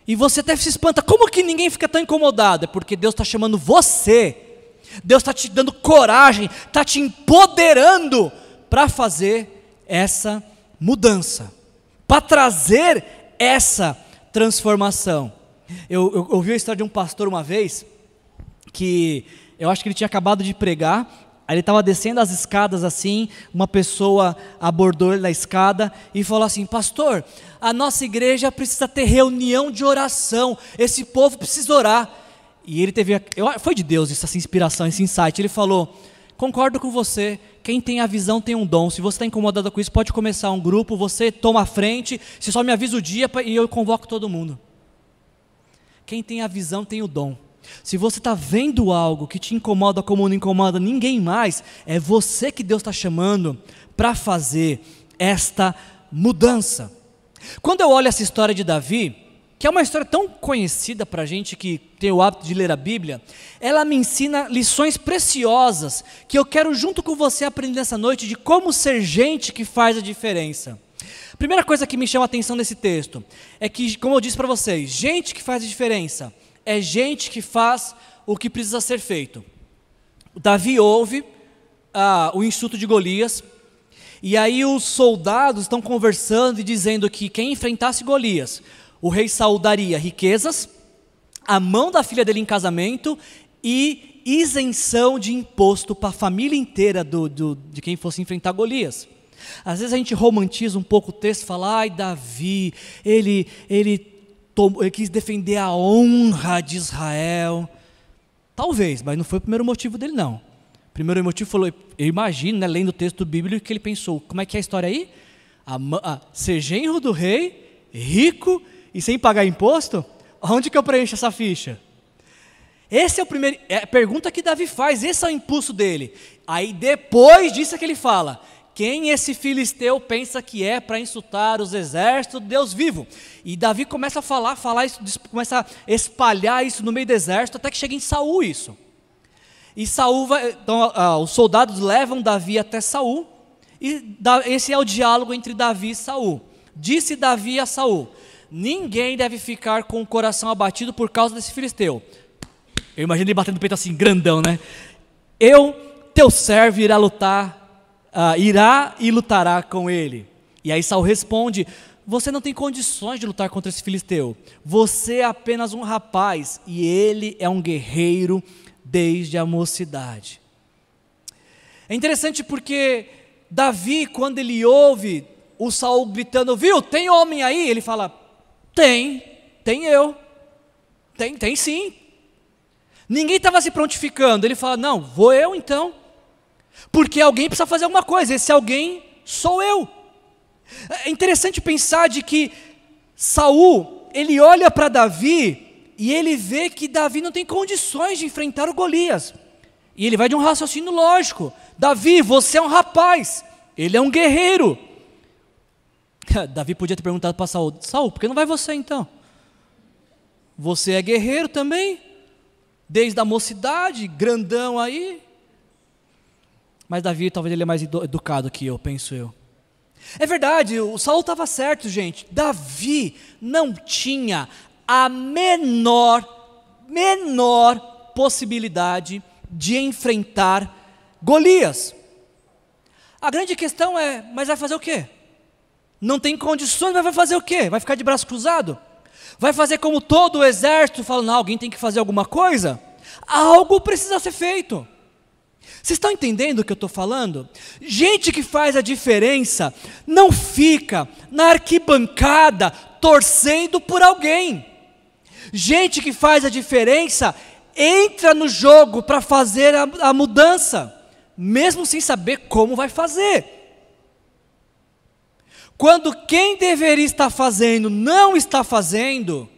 e você até se espanta, como que ninguém fica tão incomodado? É porque Deus está chamando você, Deus está te dando coragem, está te empoderando para fazer essa mudança, para trazer essa transformação. Eu, ouvi a história de um pastor uma vez, que eu acho que ele tinha acabado de pregar, aí ele estava descendo as escadas assim, uma pessoa abordou ele na escada e falou assim: Pastor, a nossa igreja precisa ter reunião de oração, esse povo precisa orar. E ele teve, foi de Deus essa inspiração, esse insight. Ele falou: Concordo com você, quem tem a visão tem um dom. Se você está incomodado com isso, pode começar um grupo, você toma a frente, você só me avisa o dia e eu convoco todo mundo. Quem tem a visão tem o dom. Se você está vendo algo que te incomoda como não incomoda ninguém mais, é você que Deus está chamando para fazer esta mudança. Quando eu olho essa história de Davi, que é uma história tão conhecida para a gente que tem o hábito de ler a Bíblia, ela me ensina lições preciosas que eu quero, junto com você, aprender nessa noite de como ser gente que faz a diferença. Primeira coisa que me chama a atenção nesse texto é que, como eu disse para vocês, gente que faz a diferença é gente que faz o que precisa ser feito. Davi ouve ah, o insulto de Golias, e aí os soldados estão conversando e dizendo que quem enfrentasse Golias, o rei Saul daria riquezas, a mão da filha dele em casamento e isenção de imposto para a família inteira do, do, de quem fosse enfrentar Golias. Às vezes a gente romantiza um pouco o texto, fala, ai, Davi, ele, ele ele quis defender a honra de Israel. Talvez, mas não foi o primeiro motivo dele, não. O primeiro motivo falou, eu imagino, né, lendo o texto bíblico, que ele pensou: como é que é a história aí? A, a, ser genro do rei, rico e sem pagar imposto? Onde que eu preencho essa ficha? Esse é primeiro, é a pergunta que Davi faz, esse é o impulso dele. Aí depois disso é que ele fala: quem esse filisteu pensa que é para insultar os exércitos do Deus vivo? E Davi começa a falar, falar isso, começa a espalhar isso no meio do exército, até que chega em Saul isso. E Saul vai, então os soldados levam Davi até Saul, e esse é o diálogo entre Davi e Saul. Disse Davi a Saul: Ninguém deve ficar com o coração abatido por causa desse filisteu. Eu imagino ele batendo o peito assim, grandão, né? Eu, teu servo, irá lutar uh, irá e lutará com ele. E aí Saul responde: Você não tem condições de lutar contra esse filisteu. Você é apenas um rapaz e ele é um guerreiro desde a mocidade. É interessante porque Davi, quando ele ouve o Saul gritando, viu, tem homem aí? Ele fala, tem, tem eu. Tem, tem sim. Ninguém estava se prontificando. Ele fala, não, vou eu então. Porque alguém precisa fazer alguma coisa, esse alguém sou eu. É interessante pensar de que Saul, ele olha para Davi e ele vê que Davi não tem condições de enfrentar o Golias. E ele vai de um raciocínio lógico. Davi, você é um rapaz, ele é um guerreiro. Davi podia ter perguntado para Saul: Saul, por que não vai você então? Você é guerreiro também? Desde a mocidade, grandão aí. Mas Davi talvez ele é mais educado que eu, penso eu. É verdade, o Saul estava certo, gente. Davi não tinha a menor, menor possibilidade de enfrentar Golias. A grande questão é, mas vai fazer o quê? Não tem condições, mas vai fazer o quê? Vai ficar de braço cruzado? Vai fazer como todo o exército, falando, não, alguém tem que fazer alguma coisa? Algo precisa ser feito. Vocês estão entendendo o que eu estou falando? Gente que faz a diferença não fica na arquibancada torcendo por alguém. Gente que faz a diferença entra no jogo para fazer a, a mudança, mesmo sem saber como vai fazer. Quando quem deveria estar fazendo não está fazendo,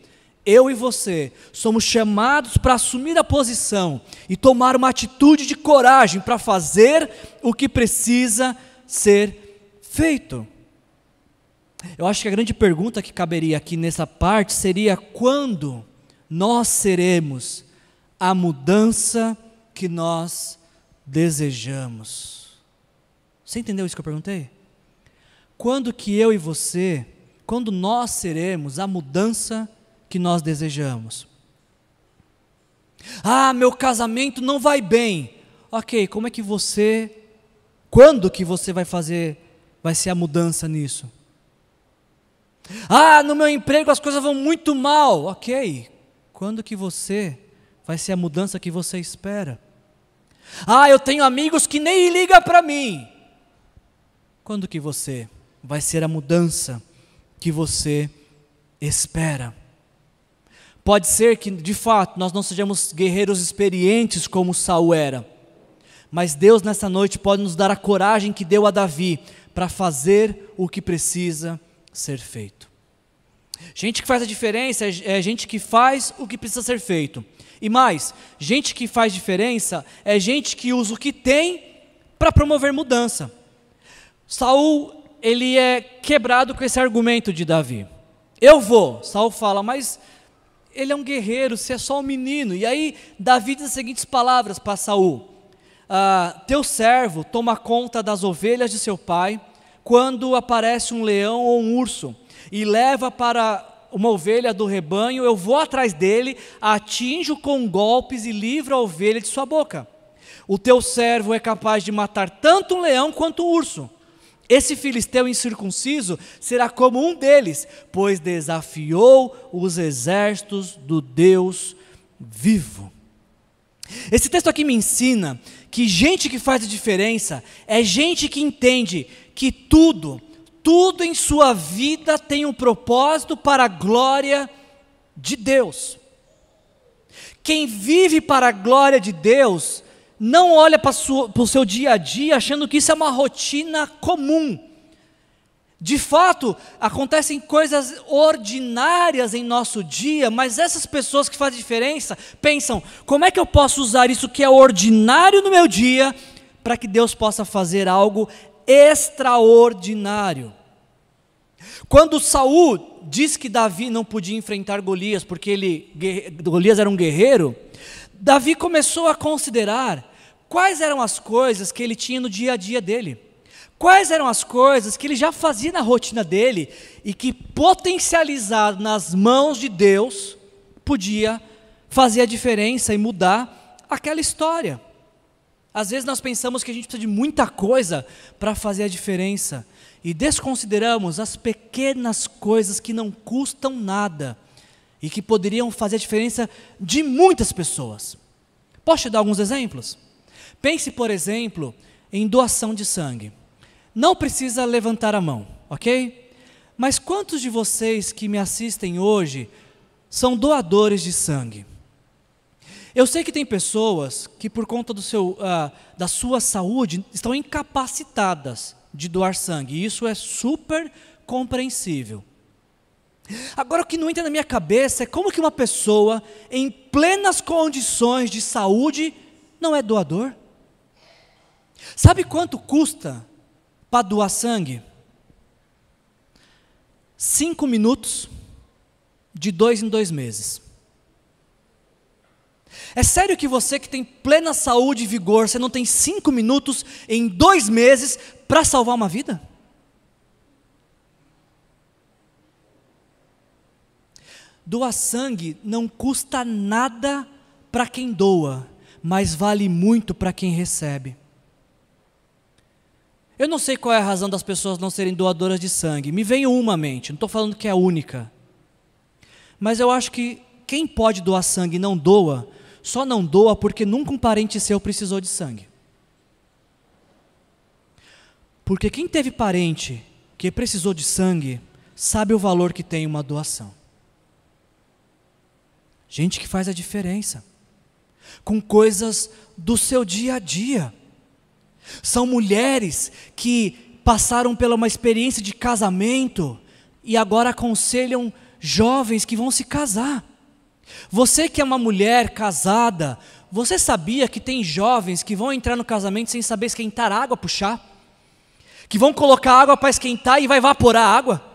eu e você somos chamados para assumir a posição e tomar uma atitude de coragem para fazer o que precisa ser feito. Eu acho que a grande pergunta que caberia aqui nessa parte seria: quando nós seremos a mudança que nós desejamos? Você entendeu isso que eu perguntei? Quando que eu e você, quando nós seremos a mudança que nós desejamos? Ah, meu casamento não vai bem. Ok, como é que você, quando que você vai fazer, vai ser a mudança nisso? Ah, no meu emprego as coisas vão muito mal. Ok, quando que você vai ser a mudança que você espera? Ah, eu tenho amigos que nem ligam para mim. Quando que você vai ser a mudança que você espera. Pode ser que, de fato, nós não sejamos guerreiros experientes como Saul era, mas Deus nessa noite pode nos dar a coragem que deu a Davi para fazer o que precisa ser feito. Gente que faz a diferença é, é gente que faz o que precisa ser feito. E mais, gente que faz diferença é gente que usa o que tem para promover mudança. Saul ele é quebrado com esse argumento de Davi. Eu vou. Saul fala, mas ele é um guerreiro, você é só um menino. E aí Davi diz as seguintes palavras para Saul: ah, Teu servo toma conta das ovelhas de seu pai quando aparece um leão ou um urso e leva para uma ovelha do rebanho, eu vou atrás dele, atinjo com golpes e livro a ovelha de sua boca. O teu servo é capaz de matar tanto um leão quanto um urso. Esse filisteu incircunciso será como um deles, pois desafiou os exércitos do Deus vivo. Esse texto aqui me ensina que gente que faz a diferença é gente que entende que tudo, tudo em sua vida tem um propósito para a glória de Deus. Quem vive para a glória de Deus não olha para, o seu dia a dia achando que isso é uma rotina comum. De fato, acontecem coisas ordinárias em nosso dia, mas essas pessoas que fazem diferença pensam: como é que eu posso usar isso que é ordinário no meu dia para que Deus possa fazer algo extraordinário? Quando Saul diz que Davi não podia enfrentar Golias porque ele, Golias era um guerreiro, Davi começou a considerar quais eram as coisas que ele tinha no dia a dia dele. Quais eram as coisas que ele já fazia na rotina dele e que, potencializado nas mãos de Deus, podia fazer a diferença e mudar aquela história. Às vezes nós pensamos que a gente precisa de muita coisa para fazer a diferença e desconsideramos as pequenas coisas que não custam nada e que poderiam fazer a diferença de muitas pessoas. Posso te dar alguns exemplos? Pense, por exemplo, em doação de sangue. Não precisa levantar a mão, ok? Mas quantos de vocês que me assistem hoje são doadores de sangue? Eu sei que tem pessoas que, por conta do seu, uh, da sua saúde, estão incapacitadas de doar sangue, e isso é super compreensível. Agora, o que não entra na minha cabeça é como que uma pessoa, em plenas condições de saúde, não é doador? Sabe quanto custa para doar sangue? Cinco minutos, de dois em dois meses. É sério que você que tem plena saúde e vigor, você não tem cinco minutos em dois meses para salvar uma vida? Doar sangue não custa nada para quem doa, mas vale muito para quem recebe. Eu não sei qual é a razão das pessoas não serem doadoras de sangue. Me vem uma à mente, não estou falando que é a única. Mas eu acho que quem pode doar sangue e não doa, só não doa porque nunca um parente seu precisou de sangue. Porque quem teve parente que precisou de sangue, sabe o valor que tem uma doação. Gente que faz a diferença, com coisas do seu dia a dia. São mulheres que passaram pela uma experiência de casamento e agora aconselham jovens que vão se casar. Você que é uma mulher casada, você sabia que tem jovens que vão entrar no casamento sem saber esquentar água chá? que vão colocar água para esquentar e vai evaporar a água.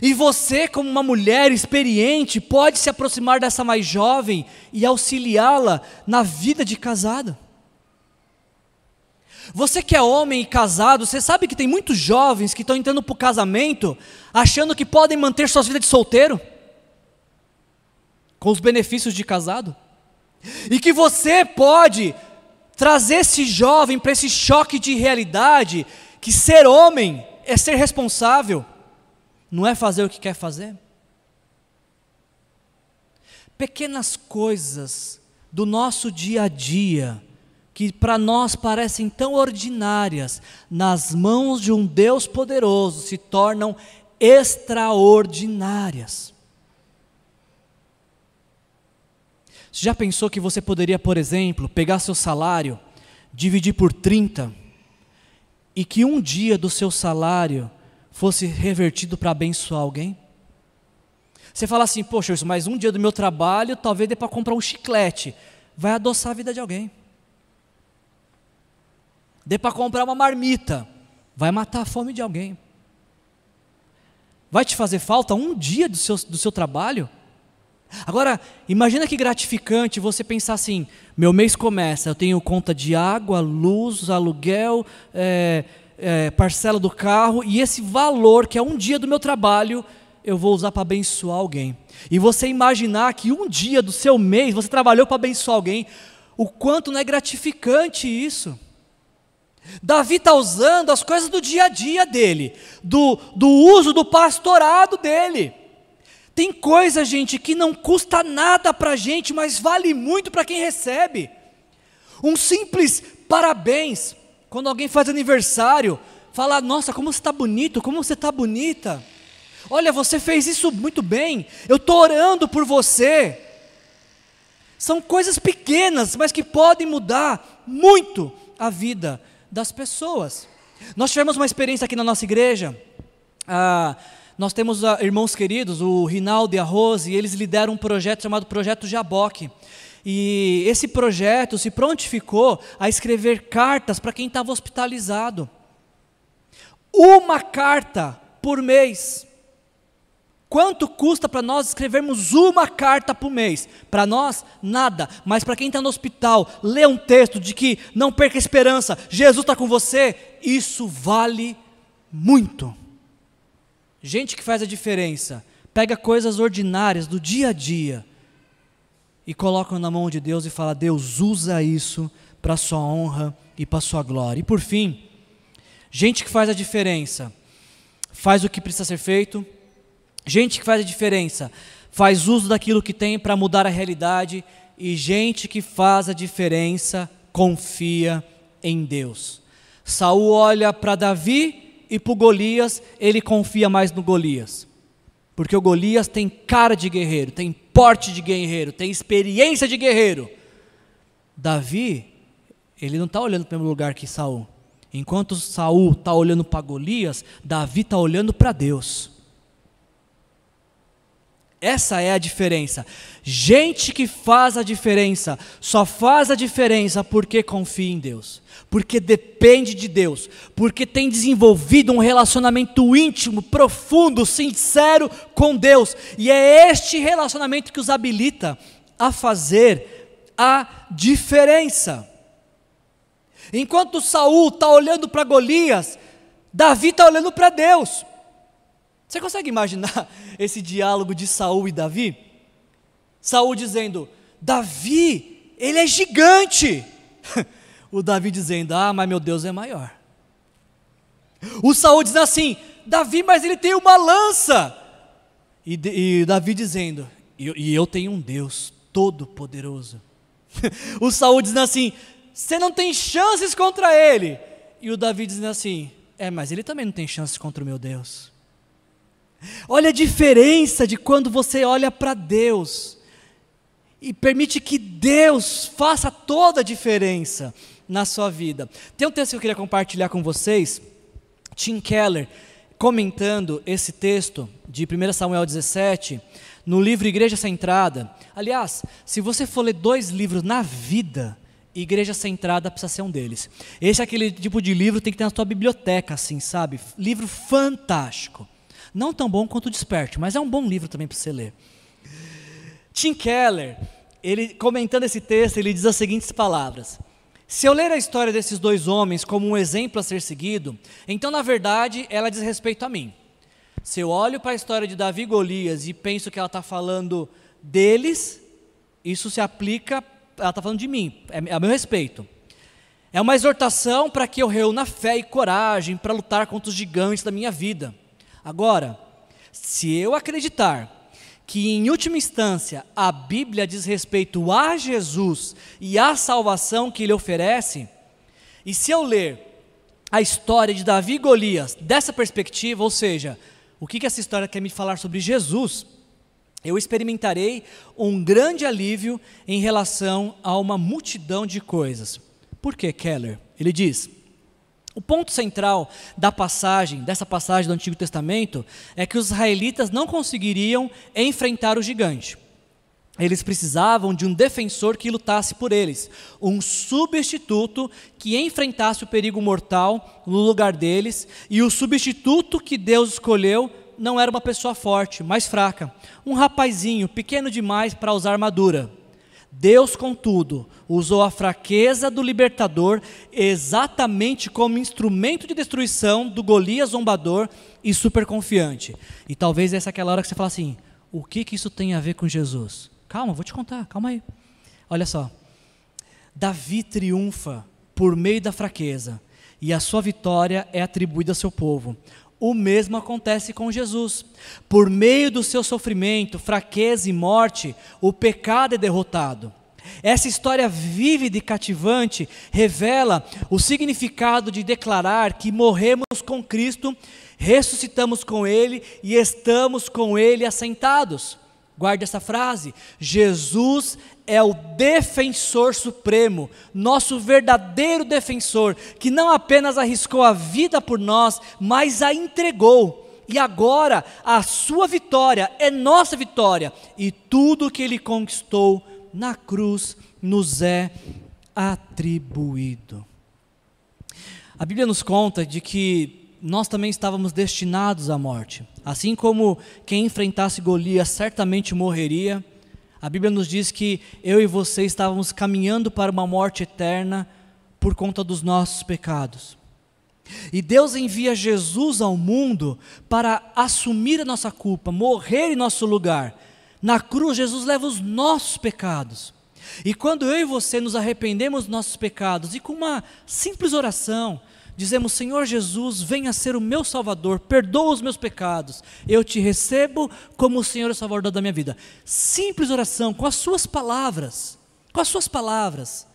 E você, como uma mulher experiente, pode se aproximar dessa mais jovem e auxiliá-la na vida de casado. Você que é homem e casado, você sabe que tem muitos jovens que estão entrando para o casamento achando que podem manter suas vidas de solteiro, com os benefícios de casado, e que você pode trazer esse jovem para esse choque de realidade que ser homem é ser responsável, não é fazer o que quer fazer. Pequenas coisas do nosso dia a dia, que para nós parecem tão ordinárias, nas mãos de um Deus poderoso se tornam extraordinárias. Você já pensou que você poderia, por exemplo, pegar seu salário, dividir por 30 e que um dia do seu salário fosse revertido para abençoar alguém? Você fala assim, poxa, mas um dia do meu trabalho talvez dê para comprar um chiclete. Vai adoçar a vida de alguém. Dê para comprar uma marmita. Vai matar a fome de alguém. Vai te fazer falta um dia do seu, do seu trabalho? Agora, imagina que gratificante você pensar assim: meu mês começa, eu tenho conta de água, luz, aluguel, é, é, parcela do carro, e esse valor, que é um dia do meu trabalho, eu vou usar para abençoar alguém. E você imaginar que um dia do seu mês você trabalhou para abençoar alguém, o quanto não é gratificante isso. Davi está usando as coisas do dia a dia dele, do, do uso do pastorado dele. Tem coisa, gente, que não custa nada para a gente, mas vale muito para quem recebe. Um simples parabéns, quando alguém faz aniversário, fala: Nossa, como você está bonito, como você está bonita. Olha, você fez isso muito bem, eu estou orando por você. São coisas pequenas, mas que podem mudar muito a vida das pessoas. Nós tivemos uma experiência aqui na nossa igreja. Ah, nós temos uh, irmãos queridos, o Rinaldo e a Rose, e eles lideram um projeto chamado Projeto Jaboque. E esse projeto se prontificou a escrever cartas para quem estava hospitalizado. Uma carta por mês. Quanto custa para nós escrevermos uma carta por mês? Para nós, nada. Mas para quem está no hospital, ler um texto de que não perca esperança, Jesus está com você, isso vale muito. Gente que faz a diferença, pega coisas ordinárias do dia a dia e coloca na mão de Deus e fala: Deus, usa isso para a sua honra e para a sua glória. E por fim, gente que faz a diferença, faz o que precisa ser feito, gente que faz a diferença, faz uso daquilo que tem para mudar a realidade, e gente que faz a diferença confia em Deus. Saul olha para Davi e para Golias, ele confia mais no Golias. Porque o Golias tem cara de guerreiro, tem porte de guerreiro, tem experiência de guerreiro. Davi, ele não está olhando para o mesmo lugar que Saul. Enquanto Saul está olhando para Golias, Davi está olhando para Deus. Essa é a diferença. Gente que faz a diferença, só faz a diferença porque confia em Deus porque depende de Deus, porque tem desenvolvido um relacionamento íntimo, profundo, sincero com Deus, e é este relacionamento que os habilita a fazer a diferença. Enquanto Saul está olhando para Golias, Davi está olhando para Deus. Você consegue imaginar esse diálogo de Saul e Davi? Saul dizendo: Davi, ele é gigante. o Davi dizendo: Ah, mas meu Deus é maior. O Saul diz assim: Davi, mas ele tem uma lança. E, e Davi dizendo: e, e eu tenho um Deus todo-poderoso. o Saul dizendo assim: Você não tem chances contra ele. E o Davi dizendo assim: É, mas ele também não tem chances contra o meu Deus. Olha a diferença de quando você olha para Deus e permite que Deus faça toda a diferença na sua vida. Tem um texto que eu queria compartilhar com vocês, Tim Keller, comentando esse texto de 1 Samuel 17, no livro Igreja Centrada. Aliás, se você for ler dois livros na vida, Igreja Centrada precisa ser um deles. Esse é aquele tipo de livro que tem que ter na tua biblioteca, assim, sabe? Livro fantástico. Não tão bom quanto o Desperte, mas é um bom livro também para você ler. Tim Keller, ele comentando esse texto, ele diz as seguintes palavras: Se eu ler a história desses dois homens como um exemplo a ser seguido, então na verdade ela diz respeito a mim. Se eu olho para a história de Davi e Golias e penso que ela está falando deles, isso se aplica, ela está falando de mim, é a meu respeito. É uma exortação para que eu reúna fé e coragem para lutar contra os gigantes da minha vida. Agora, se eu acreditar que em última instância a Bíblia diz respeito a Jesus e à salvação que ele oferece, e se eu ler a história de Davi e Golias dessa perspectiva, ou seja, o que, que essa história quer me falar sobre Jesus, eu experimentarei um grande alívio em relação a uma multidão de coisas. Por que, Keller? Ele diz: o ponto central da passagem, dessa passagem do Antigo Testamento, é que os israelitas não conseguiriam enfrentar o gigante. Eles precisavam de um defensor que lutasse por eles, um substituto que enfrentasse o perigo mortal no lugar deles, e o substituto que Deus escolheu não era uma pessoa forte, mas fraca, um rapazinho pequeno demais para usar armadura. Deus, contudo, usou a fraqueza do libertador exatamente como instrumento de destruição do Golias zombador e superconfiante. E talvez essa é aquela hora que você fala assim: o que, que isso tem a ver com Jesus? Calma, vou te contar, calma aí. Olha só. Davi triunfa por meio da fraqueza, e a sua vitória é atribuída ao seu povo. O mesmo acontece com Jesus. Por meio do seu sofrimento, fraqueza e morte, o pecado é derrotado. Essa história vívida e cativante revela o significado de declarar que morremos com Cristo, ressuscitamos com Ele e estamos com Ele assentados. Guarde essa frase: Jesus é o defensor supremo, nosso verdadeiro defensor, que não apenas arriscou a vida por nós, mas a entregou. E agora a sua vitória é nossa vitória, e tudo que ele conquistou na cruz nos é atribuído. A Bíblia nos conta de que nós também estávamos destinados à morte. Assim como quem enfrentasse Golias certamente morreria, a Bíblia nos diz que eu e você estávamos caminhando para uma morte eterna por conta dos nossos pecados. E Deus envia Jesus ao mundo para assumir a nossa culpa, morrer em nosso lugar. Na cruz, Jesus leva os nossos pecados. E quando eu e você nos arrependemos dos nossos pecados e com uma simples oração, dizemos: Senhor Jesus, venha ser o meu Salvador, perdoa os meus pecados, eu te recebo como o Senhor e Salvador da minha vida. Simples oração, com as suas palavras, com as suas palavras.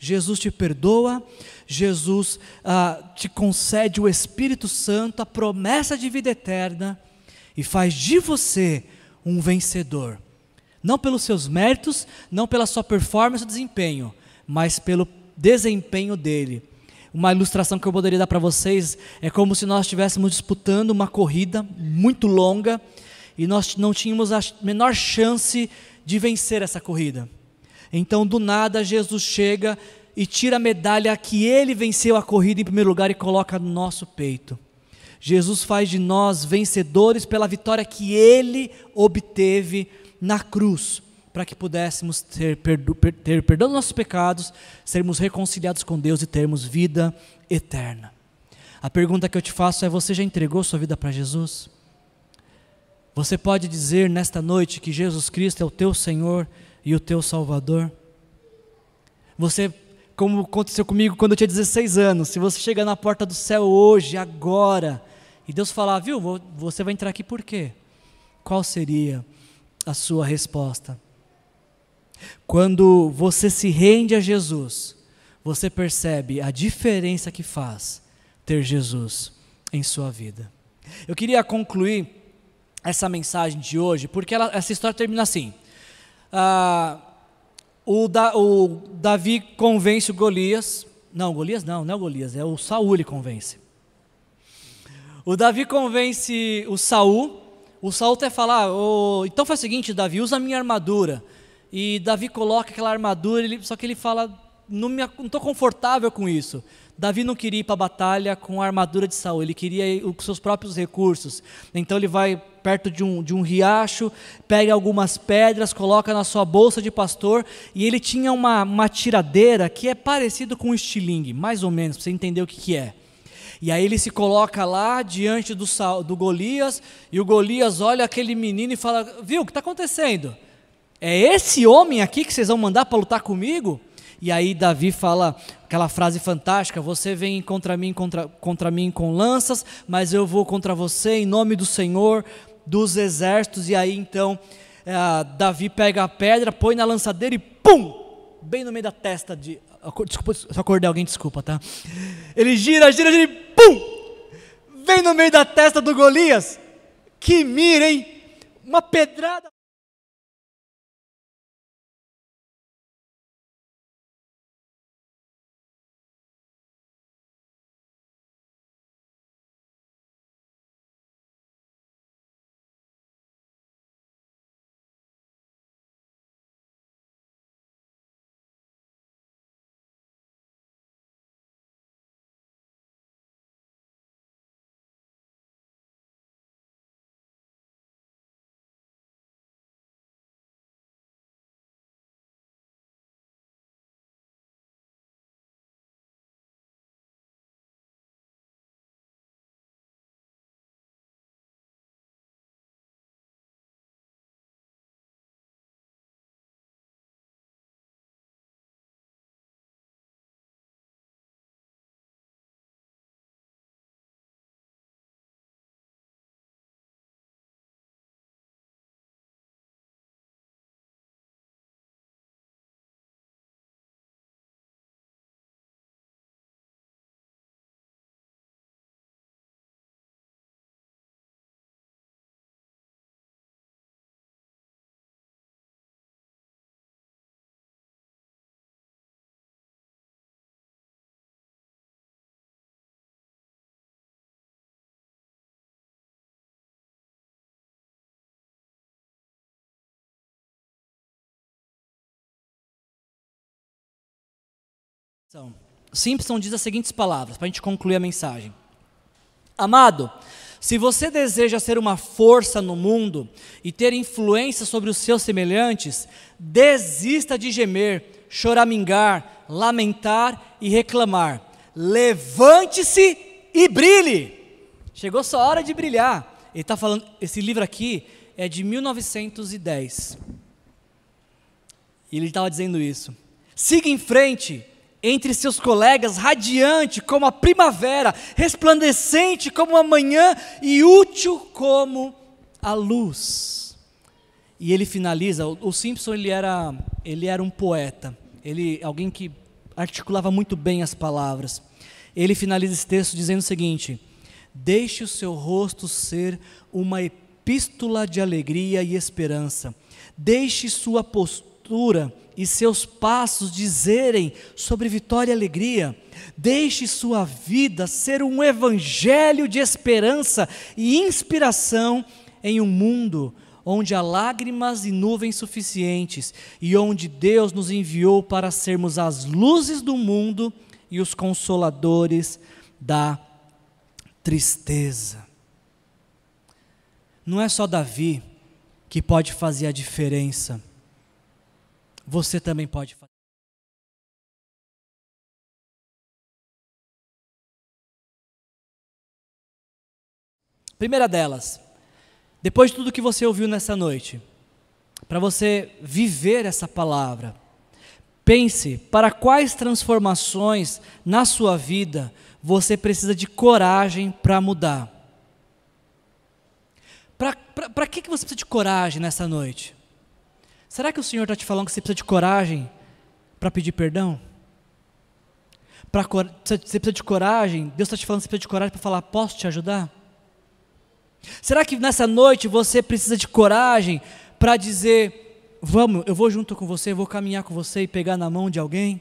Jesus te perdoa, Jesus ah, te concede o Espírito Santo, a promessa de vida eterna, e faz de você um vencedor. Não pelos seus méritos, não pela sua performance ou desempenho, mas pelo desempenho dele uma ilustração que eu poderia dar para vocês é como se nós estivéssemos disputando uma corrida muito longa e nós não tínhamos a menor chance de vencer essa corrida. Então, do nada, Jesus chega e tira a medalha que ele venceu a corrida em primeiro lugar e coloca no nosso peito. Jesus faz de nós vencedores pela vitória que ele obteve na cruz para que pudéssemos ter, perdo, ter perdão dos nossos pecados, sermos reconciliados com Deus e termos vida eterna. A pergunta que eu te faço é: você já entregou sua vida para Jesus? Você pode dizer nesta noite que Jesus Cristo é o teu Senhor e o teu Salvador? Você, como aconteceu comigo quando eu tinha 16 anos, se você chegar na porta do céu hoje, agora, e Deus falar, viu, você vai entrar aqui por quê? Qual seria a sua resposta? Quando você se rende a Jesus, você percebe a diferença que faz ter Jesus em sua vida. Eu queria concluir essa mensagem de hoje, porque ela, essa história termina assim. Ah, o, da, o, Davi convence o Golias. Não, Golias não, não é o Golias, é o Saul ele convence. O Davi convence o Saul. O Saul até fala: oh, então faz o seguinte, Davi, usa a minha armadura. E Davi coloca aquela armadura, ele, só que ele fala: não estou confortável com isso. Davi não queria ir para a batalha com a armadura de Saul, ele queria ir com seus próprios recursos. Então ele vai perto de um, de um riacho, pega algumas pedras, coloca na sua bolsa de pastor, e ele tinha uma, uma tiradeira que é parecido com um estilingue, mais ou menos, para você entender o que, que é. E aí ele se coloca lá diante do, do Golias, e o Golias olha aquele menino e fala: Viu, o que está acontecendo? É esse homem aqui que vocês vão mandar para lutar comigo? E aí Davi fala aquela frase fantástica: Você vem contra mim, contra, contra mim com lanças, mas eu vou contra você em nome do Senhor dos exércitos. E aí então é, Davi pega a pedra, põe na lançadeira e pum! Bem no meio da testa de. Desculpa, se eu acordei alguém, desculpa, tá? Ele gira, gira, gira e pum! Vem no meio da testa do Golias. Que mira, hein? Uma pedrada. Simpson diz as seguintes palavras, para a gente concluir a mensagem. Amado, se você deseja ser uma força no mundo e ter influência sobre os seus semelhantes, desista de gemer, choramingar, lamentar e reclamar. Levante-se e brilhe. Chegou sua hora de brilhar. Ele está falando, esse livro aqui é de 1910. E ele estava dizendo isso. Siga em frente entre seus colegas, radiante como a primavera, resplandecente como a manhã e útil como a luz. E ele finaliza, o Simpson ele era, ele era um poeta, ele alguém que articulava muito bem as palavras. Ele finaliza esse texto dizendo o seguinte: Deixe o seu rosto ser uma epístola de alegria e esperança. Deixe sua postura e seus passos dizerem sobre vitória e alegria. Deixe sua vida ser um evangelho de esperança e inspiração em um mundo onde há lágrimas e nuvens suficientes e onde Deus nos enviou para sermos as luzes do mundo e os consoladores da tristeza. Não é só Davi que pode fazer a diferença você também pode fazer. Primeira delas, depois de tudo que você ouviu nessa noite, para você viver essa palavra, pense para quais transformações na sua vida você precisa de coragem para mudar. Para que, que você precisa de coragem nessa noite? Será que o Senhor está te falando que você precisa de coragem para pedir perdão? Pra, você precisa de coragem? Deus está te falando que você precisa de coragem para falar: posso te ajudar? Será que nessa noite você precisa de coragem para dizer: vamos, eu vou junto com você, eu vou caminhar com você e pegar na mão de alguém?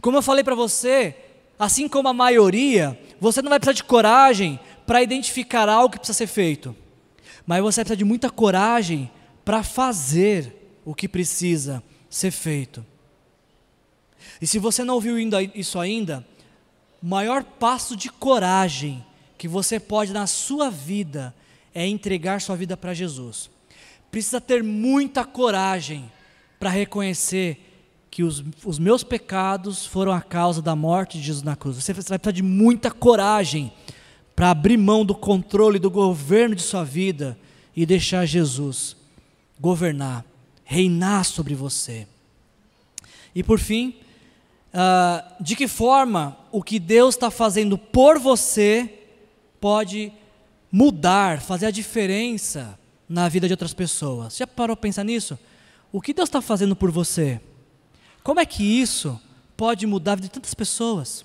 Como eu falei para você, assim como a maioria, você não vai precisar de coragem para identificar algo que precisa ser feito, mas você precisa de muita coragem para fazer o que precisa ser feito. E se você não ouviu isso ainda, o maior passo de coragem que você pode na sua vida é entregar sua vida para Jesus. Precisa ter muita coragem para reconhecer que os, os, meus pecados foram a causa da morte de Jesus na cruz. Você vai precisar de muita coragem para abrir mão do controle do governo de sua vida e deixar Jesus governar, reinar sobre você. E por fim, uh, de que forma o que Deus está fazendo por você pode mudar, fazer a diferença na vida de outras pessoas? Já parou para pensar nisso? O que Deus está fazendo por você? Como é que isso pode mudar a vida de tantas pessoas?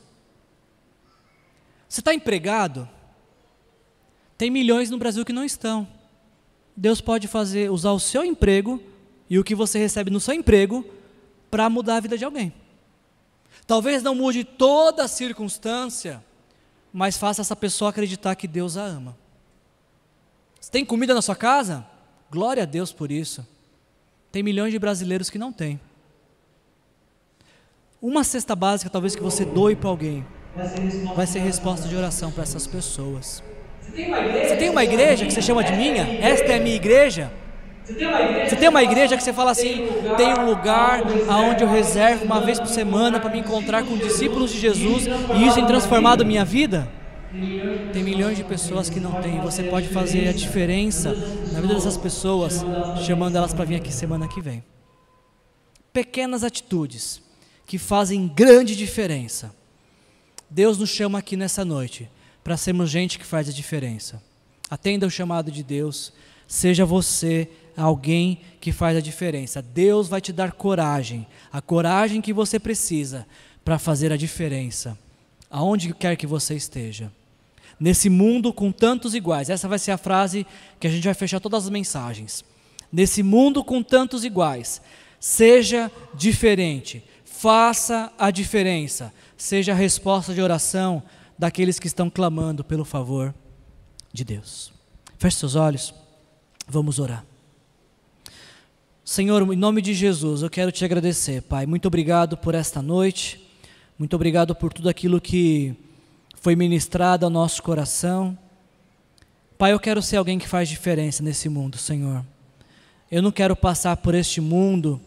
Você está empregado? Tem milhões no Brasil que não estão. Deus pode fazer, usar o seu emprego e o que você recebe no seu emprego para mudar a vida de alguém. Talvez não mude toda a circunstância, mas faça essa pessoa acreditar que Deus a ama. Você tem comida na sua casa? Glória a Deus por isso. Tem milhões de brasileiros que não têm. Uma cesta básica, talvez que você doe para alguém, vai ser resposta de oração para essas pessoas. Você tem uma igreja que você chama de minha? Esta é a minha igreja? Você tem uma igreja que você fala assim: tem um lugar aonde eu reservo uma vez por semana para me encontrar com discípulos de Jesus e isso tem transformado minha vida? Tem milhões de pessoas que não têm. Você pode fazer a diferença na vida dessas pessoas, chamando elas para vir aqui semana que vem. Pequenas atitudes que fazem grande diferença. Deus nos chama aqui nessa noite para sermos gente que faz a diferença. Atenda o chamado de Deus. Seja você alguém que faz a diferença. Deus vai te dar coragem, a coragem que você precisa para fazer a diferença, aonde quer que você esteja. Nesse mundo com tantos iguais, essa vai ser a frase que a gente vai fechar todas as mensagens. Nesse mundo com tantos iguais, seja diferente, faça a diferença, seja a resposta de oração daqueles que estão clamando pelo favor de Deus. Feche seus olhos. Vamos orar. Senhor, em nome de Jesus, eu quero te agradecer, Pai. Muito obrigado por esta noite. Muito obrigado por tudo aquilo que foi ministrado ao nosso coração. Pai, eu quero ser alguém que faz diferença nesse mundo, Senhor. Eu não quero passar por este mundo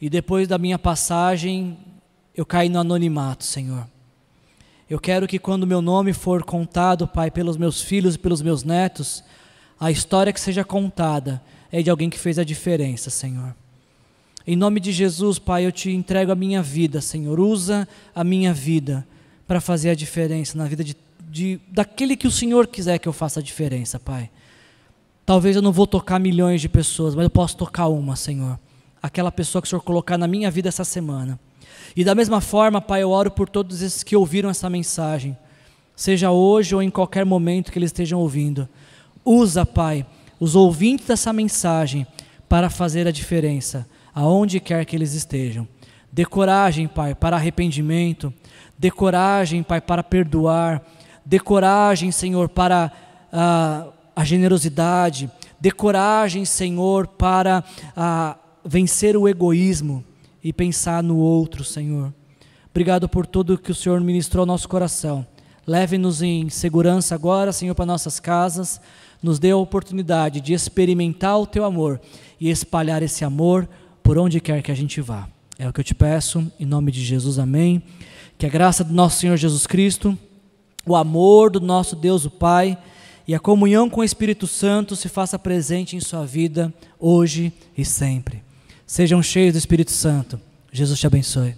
e depois da minha passagem eu cair no anonimato, Senhor. Eu quero que quando meu nome for contado, Pai, pelos meus filhos e pelos meus netos, a história que seja contada é de alguém que fez a diferença, Senhor. Em nome de Jesus, Pai, eu te entrego a minha vida, Senhor. Usa a minha vida para fazer a diferença na vida de, de, daquele que o Senhor quiser que eu faça a diferença, Pai. Talvez eu não vou tocar milhões de pessoas, mas eu posso tocar uma, Senhor. Aquela pessoa que o Senhor colocar na minha vida essa semana. E da mesma forma, Pai, eu oro por todos esses que ouviram essa mensagem, seja hoje ou em qualquer momento que eles estejam ouvindo. Usa, Pai, os ouvintes dessa mensagem para fazer a diferença, aonde quer que eles estejam. Dê coragem, Pai, para arrependimento. Dê coragem, Pai, para perdoar. Dê coragem, Senhor, para a, a generosidade. Dê coragem, Senhor, para a, vencer o egoísmo e pensar no outro, Senhor. Obrigado por tudo que o Senhor ministrou ao nosso coração. Leve-nos em segurança agora, Senhor, para nossas casas nos dê a oportunidade de experimentar o teu amor e espalhar esse amor por onde quer que a gente vá. É o que eu te peço, em nome de Jesus, amém. Que a graça do nosso Senhor Jesus Cristo, o amor do nosso Deus, o Pai, e a comunhão com o Espírito Santo se faça presente em sua vida, hoje e sempre. Sejam cheios do Espírito Santo. Jesus te abençoe.